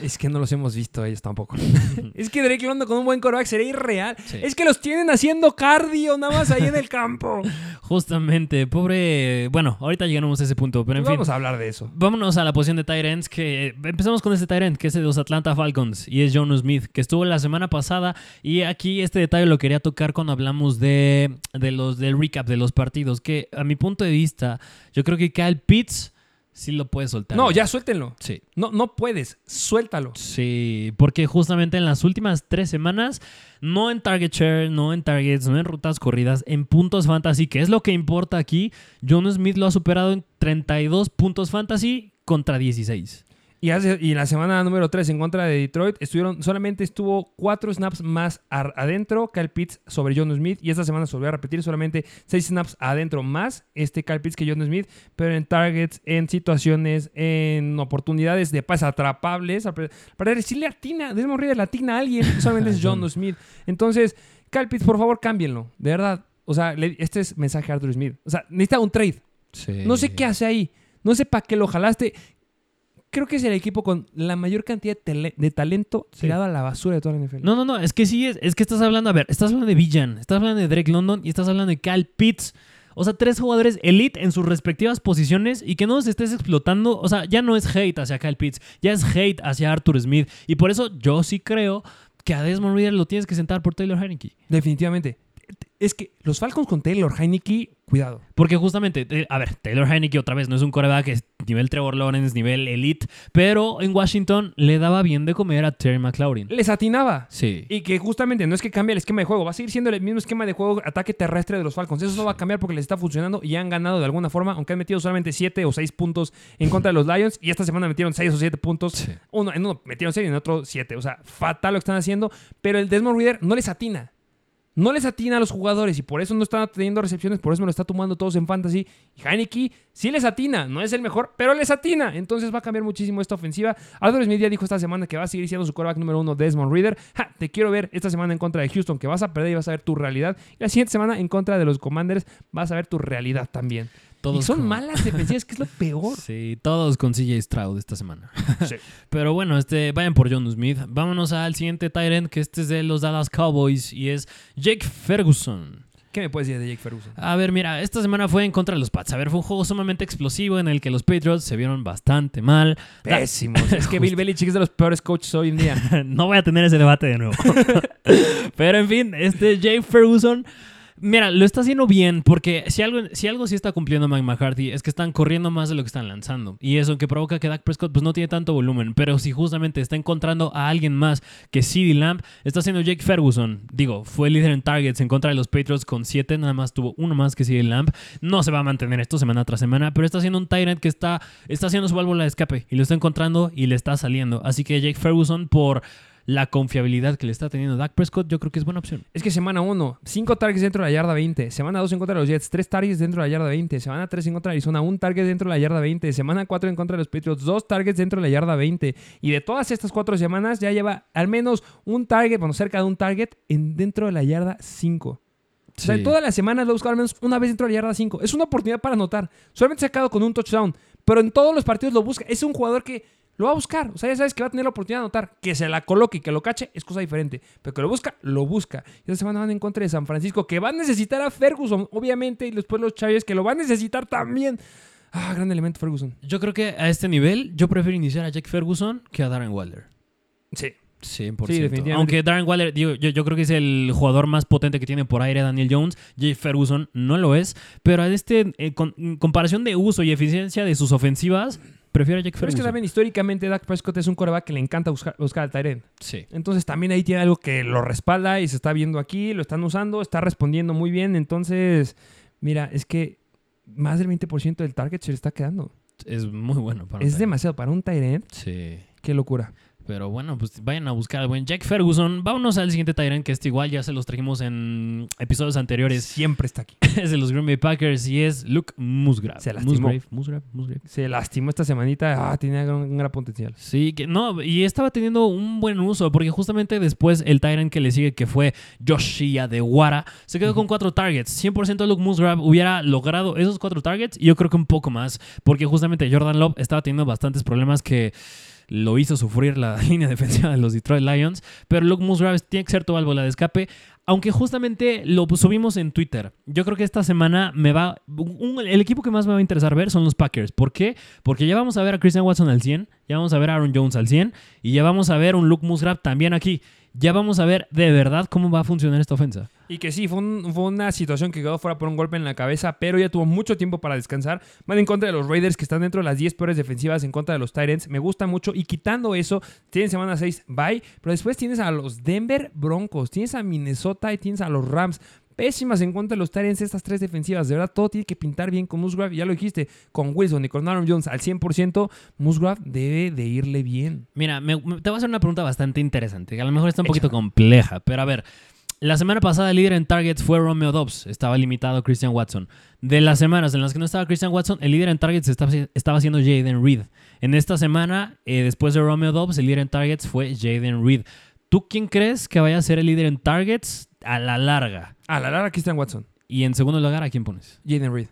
Speaker 2: Es que no los hemos visto ellos tampoco. es que Drake London con un buen coreback sería irreal.
Speaker 3: Sí.
Speaker 2: Es que los tienen haciendo cardio nada más ahí en el campo.
Speaker 3: Justamente, pobre. Bueno, ahorita llegamos a ese punto, pero en fin.
Speaker 2: Vamos a hablar de eso.
Speaker 3: Vámonos a la posición de Tyrants, que empezamos con este Tyrant, que es de los Atlanta Falcons, y es John Smith, que estuvo la semana pasada, y aquí este detalle lo quería tocar cuando hablamos de, de los, del recap de los partidos, que a mi punto de vista, yo creo que Kyle Pitts sí lo puede soltar.
Speaker 2: No, ya suéltenlo.
Speaker 3: Sí.
Speaker 2: No, no puedes. Suéltalo.
Speaker 3: Sí, porque justamente en las últimas tres semanas, no en target share, no en targets, no en rutas corridas, en puntos fantasy, que es lo que importa aquí, John Smith lo ha superado en 32 puntos fantasy contra 16.
Speaker 2: Y, hace, y en la semana número 3 en contra de Detroit, estuvieron, solamente estuvo 4 snaps más ar- adentro Kyle Pitts sobre John Smith. Y esta semana se volvió a repetir solamente 6 snaps adentro más este Kyle Pitts que John Smith. Pero en targets, en situaciones, en oportunidades de pases atrapables. Al pare- al parecer sí le atina, Desmond Reader le atina a alguien. Solamente es John Smith. Entonces, Kyle Pitts, por favor, cámbienlo. De verdad. O sea, le- este es mensaje a Arthur Smith. O sea, necesita un trade. No sé qué hace ahí. No sé para qué lo jalaste. Creo que es el equipo con la mayor cantidad de, talento
Speaker 3: Sí.
Speaker 2: tirado a la basura de toda la NFL.
Speaker 3: No, no, no, es que sí, es, es que estás hablando, a ver, estás hablando de Villan, estás hablando de Drake London y estás hablando de Kyle Pitts. O sea, tres jugadores elite en sus respectivas posiciones y que no los estés explotando. O sea, ya no es hate hacia Kyle Pitts, ya es hate hacia Arthur Smith. Y por eso yo sí creo que a Desmond Reader lo tienes que sentar por Taylor Heineke.
Speaker 2: Definitivamente. Es que los Falcons con Taylor Heineke, cuidado.
Speaker 3: Porque justamente, eh, a ver, Taylor Heineke otra vez no es un coreback, es nivel Trevor Lawrence, nivel elite, pero en Washington le daba bien de comer a Terry McLaurin.
Speaker 2: Les atinaba.
Speaker 3: Sí.
Speaker 2: Y que justamente no es que cambie el esquema de juego, va a seguir siendo el mismo esquema de juego ataque terrestre de los Falcons. Eso no va a cambiar porque les está funcionando y han ganado de alguna forma, aunque han metido solamente 7 o 6 puntos en contra de los Lions y esta semana metieron 6 o 7 puntos.
Speaker 3: Sí.
Speaker 2: Uno, en uno metieron 6 y en otro 7. O sea, fatal lo que están haciendo, pero el Desmond Reader no les atina. No les atina a los jugadores y por eso no están teniendo recepciones, por eso me lo está tomando todos en fantasy. Y Heineke sí les atina, no es el mejor, pero les atina. Entonces va a cambiar muchísimo esta ofensiva. Arthur Smith ya dijo esta semana que va a seguir siendo su quarterback número uno, Desmond Reader. Ja, te quiero ver esta semana en contra de Houston, que vas a perder y vas a ver tu realidad. Y la siguiente semana en contra de los Commanders, vas a ver tu realidad también.
Speaker 3: Todos
Speaker 2: y son
Speaker 3: con-
Speaker 2: malas defensivas, que es lo peor.
Speaker 3: Sí, todos con CJ Stroud esta semana.
Speaker 2: Sí.
Speaker 3: Pero bueno, este, vayan por John Smith. Vámonos al siguiente Tyrant, que este es de los Dallas Cowboys y es Jake Ferguson.
Speaker 2: ¿Qué me puedes decir de Jake Ferguson?
Speaker 3: A ver, mira, esta semana fue en contra de los Pats. A ver, fue un juego sumamente explosivo en el que los Patriots se vieron bastante mal.
Speaker 2: Pésimos. es que Bill Belichick es de los peores coaches hoy en día.
Speaker 3: no voy a tener ese debate de nuevo. Pero en fin, este Jake Ferguson, mira, lo está haciendo bien porque si algo, si algo sí está cumpliendo Mike McCarthy es que están corriendo más de lo que están lanzando. Y eso que provoca que Dak Prescott pues no tiene tanto volumen. Pero si justamente está encontrando a alguien más que CeeDee Lamb, está haciendo Jake Ferguson. Digo, fue líder en targets en contra de los Patriots con 7, nada más tuvo uno más que CeeDee Lamb. No se va a mantener esto semana tras semana, pero está haciendo un Tyrant que está, está haciendo su válvula de escape y lo está encontrando y le está saliendo. Así que Jake Ferguson por la confiabilidad que le está teniendo Dak Prescott, yo creo que es buena opción.
Speaker 2: Es que semana 1, 5 targets dentro de la yarda 20. Semana 2 en contra de los Jets, 3 targets dentro de la yarda 20. Semana 3 en contra de Arizona, 1 target dentro de la yarda 20. Semana 4 en contra de los Patriots, 2 targets dentro de la yarda 20. Y de todas estas 4 semanas ya lleva al menos un target, bueno, cerca de un target en dentro de la yarda 5. O sea, en todas las semanas lo buscado al menos una vez dentro de la yarda 5. Es una oportunidad para anotar. Solamente se ha quedado con un touchdown. Pero en todos los partidos lo busca. Es un jugador que lo va a buscar. O sea, ya sabes que va a tener la oportunidad de anotar. Que se la coloque y que lo cache es cosa diferente. Pero que lo busca, lo busca. Y esta semana van en contra de San Francisco, que va a necesitar a Ferguson, obviamente. Y después los Chargers, que lo van a necesitar también. Ah, gran elemento Ferguson.
Speaker 3: Yo creo que a este nivel yo prefiero iniciar a Jake Ferguson que a Darren Waller.
Speaker 2: Sí.
Speaker 3: 100%.
Speaker 2: Sí, definitivamente.
Speaker 3: Aunque Darren Waller, digo, yo, yo creo que es el jugador más potente que tiene por aire Daniel Jones. Jake Ferguson no lo es. Pero a este, eh, con- en comparación de uso y eficiencia de sus ofensivas, prefiero a Jack
Speaker 2: Pero es que también históricamente Dak Prescott es un coreback que le encanta buscar, buscar al Tyrant.
Speaker 3: Sí.
Speaker 2: Entonces también ahí tiene algo que lo respalda y se está viendo aquí, lo están usando, está respondiendo muy bien. Entonces, mira, es que más del 20% del target se le está quedando.
Speaker 3: Es muy bueno para un
Speaker 2: Es demasiado para un Tyrant.
Speaker 3: Sí.
Speaker 2: Qué locura.
Speaker 3: Pero bueno, pues vayan a buscar al buen Jack Ferguson. Vámonos al siguiente Tyrant, que este igual ya se los trajimos en episodios anteriores.
Speaker 2: Siempre está aquí.
Speaker 3: es de los Green Bay Packers y es Luke Musgrave.
Speaker 2: Se lastimó.
Speaker 3: Musgrave, Musgrave, Musgrave.
Speaker 2: Se lastimó esta semanita. Ah, tenía un gran potencial.
Speaker 3: Sí, que no, y estaba teniendo un buen uso, porque justamente después el Tyrant que le sigue, que fue Joshia de Wara, se quedó con cuatro targets. 100% Luke Musgrave hubiera logrado esos cuatro targets y yo creo que un poco más, porque justamente Jordan Love estaba teniendo bastantes problemas que lo hizo sufrir la línea defensiva de los Detroit Lions, pero Luke Musgrave tiene que ser tu válvula de escape. Aunque justamente lo subimos en Twitter. Yo creo que esta semana me va. el equipo que más me va a interesar ver son los Packers. ¿Por qué? Porque ya vamos a ver a Christian Watson al 100, ya vamos a ver a Aaron Jones al 100 y ya vamos a ver un Luke Musgrave también aquí. Ya vamos a ver de verdad cómo va a funcionar esta ofensa.
Speaker 2: Y que sí, fue, un- fue una situación que quedó fuera por un golpe en la cabeza, pero ya tuvo mucho tiempo para descansar. Van en contra de los Raiders, que están dentro de las 10 peores defensivas en contra de los Titans. Me gusta mucho. Y quitando eso, tienen semana 6, bye. Pero después tienes a los Denver Broncos, tienes a Minnesota y tienes a los Rams. Pésimas en contra de los Titans estas tres defensivas. De verdad, todo tiene que pintar bien con Musgrave. Ya lo dijiste, con Wilson y con Aaron Jones al 100%, Musgrave debe de irle bien.
Speaker 3: Mira, me- te voy a hacer una pregunta bastante interesante, que a lo mejor está un poquito compleja, pero a ver. La semana pasada el líder en targets fue Romeo Dobbs, estaba limitado Christian Watson. De las semanas en las que no estaba Christian Watson, el líder en targets estaba, estaba siendo Jaden Reed. En esta semana, eh, después de Romeo Dobbs, el líder en targets fue Jaden Reed. ¿Tú quién crees que vaya a ser el líder en targets a la larga?
Speaker 2: A la larga, Christian Watson,
Speaker 3: Y en segundo lugar, ¿a quién pones?
Speaker 2: Jaden Reed.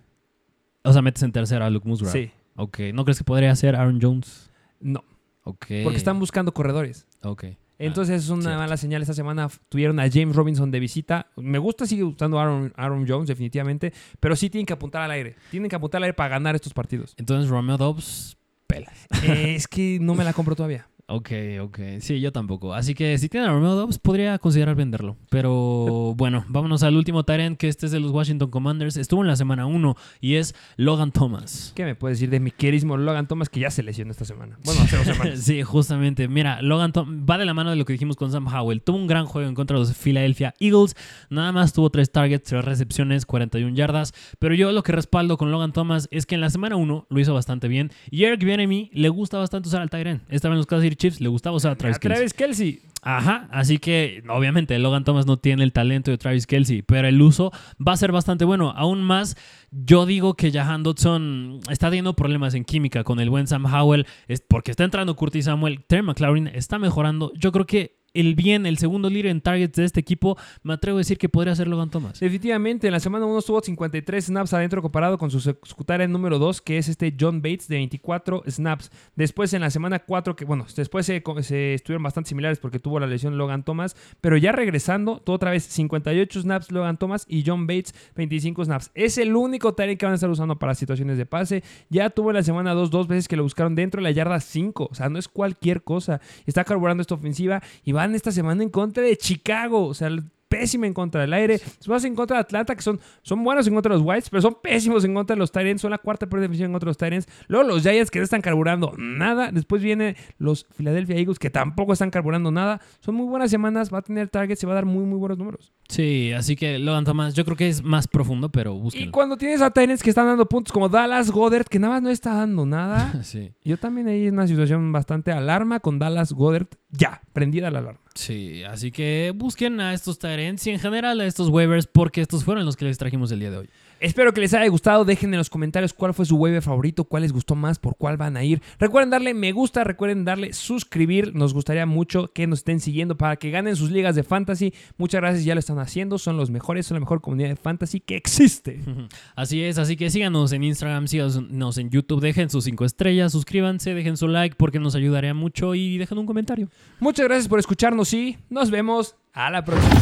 Speaker 3: O sea, metes en tercera a Luke Musgrave.
Speaker 2: Sí,
Speaker 3: Ok. ¿No crees que podría ser Aaron Jones?
Speaker 2: no,
Speaker 3: Ok.
Speaker 2: porque están buscando corredores.
Speaker 3: Ok.
Speaker 2: Entonces es una
Speaker 3: cierto.
Speaker 2: mala señal. Esta semana tuvieron a James Robinson de visita. Me gusta, sigue gustando Aaron, Aaron Jones, definitivamente. Pero sí tienen que apuntar al aire. Tienen que apuntar al aire para ganar estos partidos.
Speaker 3: Entonces, Romeo Dobbs, pela.
Speaker 2: Eh, es que no me la compro todavía.
Speaker 3: Ok, ok. Sí, yo tampoco. Así que si tienen a Romeo Dobbs, podría considerar venderlo. Pero bueno, vámonos al último Tyrant, que este es de los Washington Commanders. Estuvo en la semana 1 y es Logan Thomas.
Speaker 2: ¿Qué me puedes decir de mi querísimo Logan Thomas que ya se lesionó esta semana? Bueno, hace dos semanas.
Speaker 3: Sí, justamente. Mira, Logan Thomas va de la mano de lo que dijimos con Sam Howell. Tuvo un gran juego en contra de los Philadelphia Eagles. Nada más tuvo tres targets, tres recepciones, 41 yardas. Pero yo lo que respaldo con Logan Thomas es que en la semana 1 lo hizo bastante bien. Y Eric Bieniemy le gusta bastante usar al Tyrant. Estaba en los Kansas City Chiefs, le gustaba usar a Travis
Speaker 2: A
Speaker 3: Kelce.
Speaker 2: Travis Kelsey.
Speaker 3: Ajá, así que obviamente Logan Thomas no tiene el talento de Travis Kelsey, pero el uso va a ser bastante bueno. Aún más, yo digo que Jahan Dodson está teniendo problemas en química con el buen Sam Howell, es porque está entrando Curtis Samuel, Terry McLaurin está mejorando. Yo creo que el bien, el segundo líder en targets de este equipo, me atrevo a decir que podría ser Logan Thomas.
Speaker 2: Definitivamente, en la semana 1 estuvo 53 snaps adentro comparado con su secretaria número 2, que es este John Bates, de 24 snaps. Después, en la semana 4, que bueno, después se, se estuvieron bastante similares porque tuvo la lesión Logan Thomas, pero ya regresando, todo otra vez 58 snaps Logan Thomas y John Bates 25 snaps. Es el único target que van a estar usando para situaciones de pase. Ya tuvo en la semana 2 dos veces que lo buscaron dentro de la yarda 5, o sea, no es cualquier cosa. Está carburando esta ofensiva y van esta semana en contra de Chicago, o sea, pésima en contra del aire. Vas en contra de Atlanta, que son, son buenos en contra de los Whites, pero son pésimos en contra de los Tyrants. Son la cuarta peor defensiva en contra de los Tyrants. Luego los Giants, que no están carburando nada. Después viene los Philadelphia Eagles, que tampoco están carburando nada. Son muy buenas semanas. Va a tener targets, se va a dar muy, muy buenos números.
Speaker 3: Sí, así que Logan Thomas, yo creo que es más profundo, pero
Speaker 2: Y
Speaker 3: búsquenlo.
Speaker 2: cuando tienes a Tyrants que están dando puntos, como Dallas Goddard, que nada más no está dando nada.
Speaker 3: Sí.
Speaker 2: Yo también ahí en una situación bastante alarma con Dallas Goddard. Ya, prendida la alarma.
Speaker 3: Sí, así que busquen a estos Tyrants y en general a estos waivers porque estos fueron los que les trajimos el día de hoy.
Speaker 2: Espero que les haya gustado. Dejen en los comentarios cuál fue su waiver favorito, cuál les gustó más, por cuál van a ir. Recuerden darle me gusta, recuerden darle suscribir. Nos gustaría mucho que nos estén siguiendo para que ganen sus ligas de fantasy. Muchas gracias, ya lo están haciendo. Son los mejores, son la mejor comunidad de fantasy que existe.
Speaker 3: Así es, así que síganos en Instagram, síganos en YouTube, dejen sus cinco estrellas, suscríbanse, dejen su like porque nos ayudaría mucho y dejen un comentario.
Speaker 2: Muchas gracias por escucharnos y nos vemos a la próxima.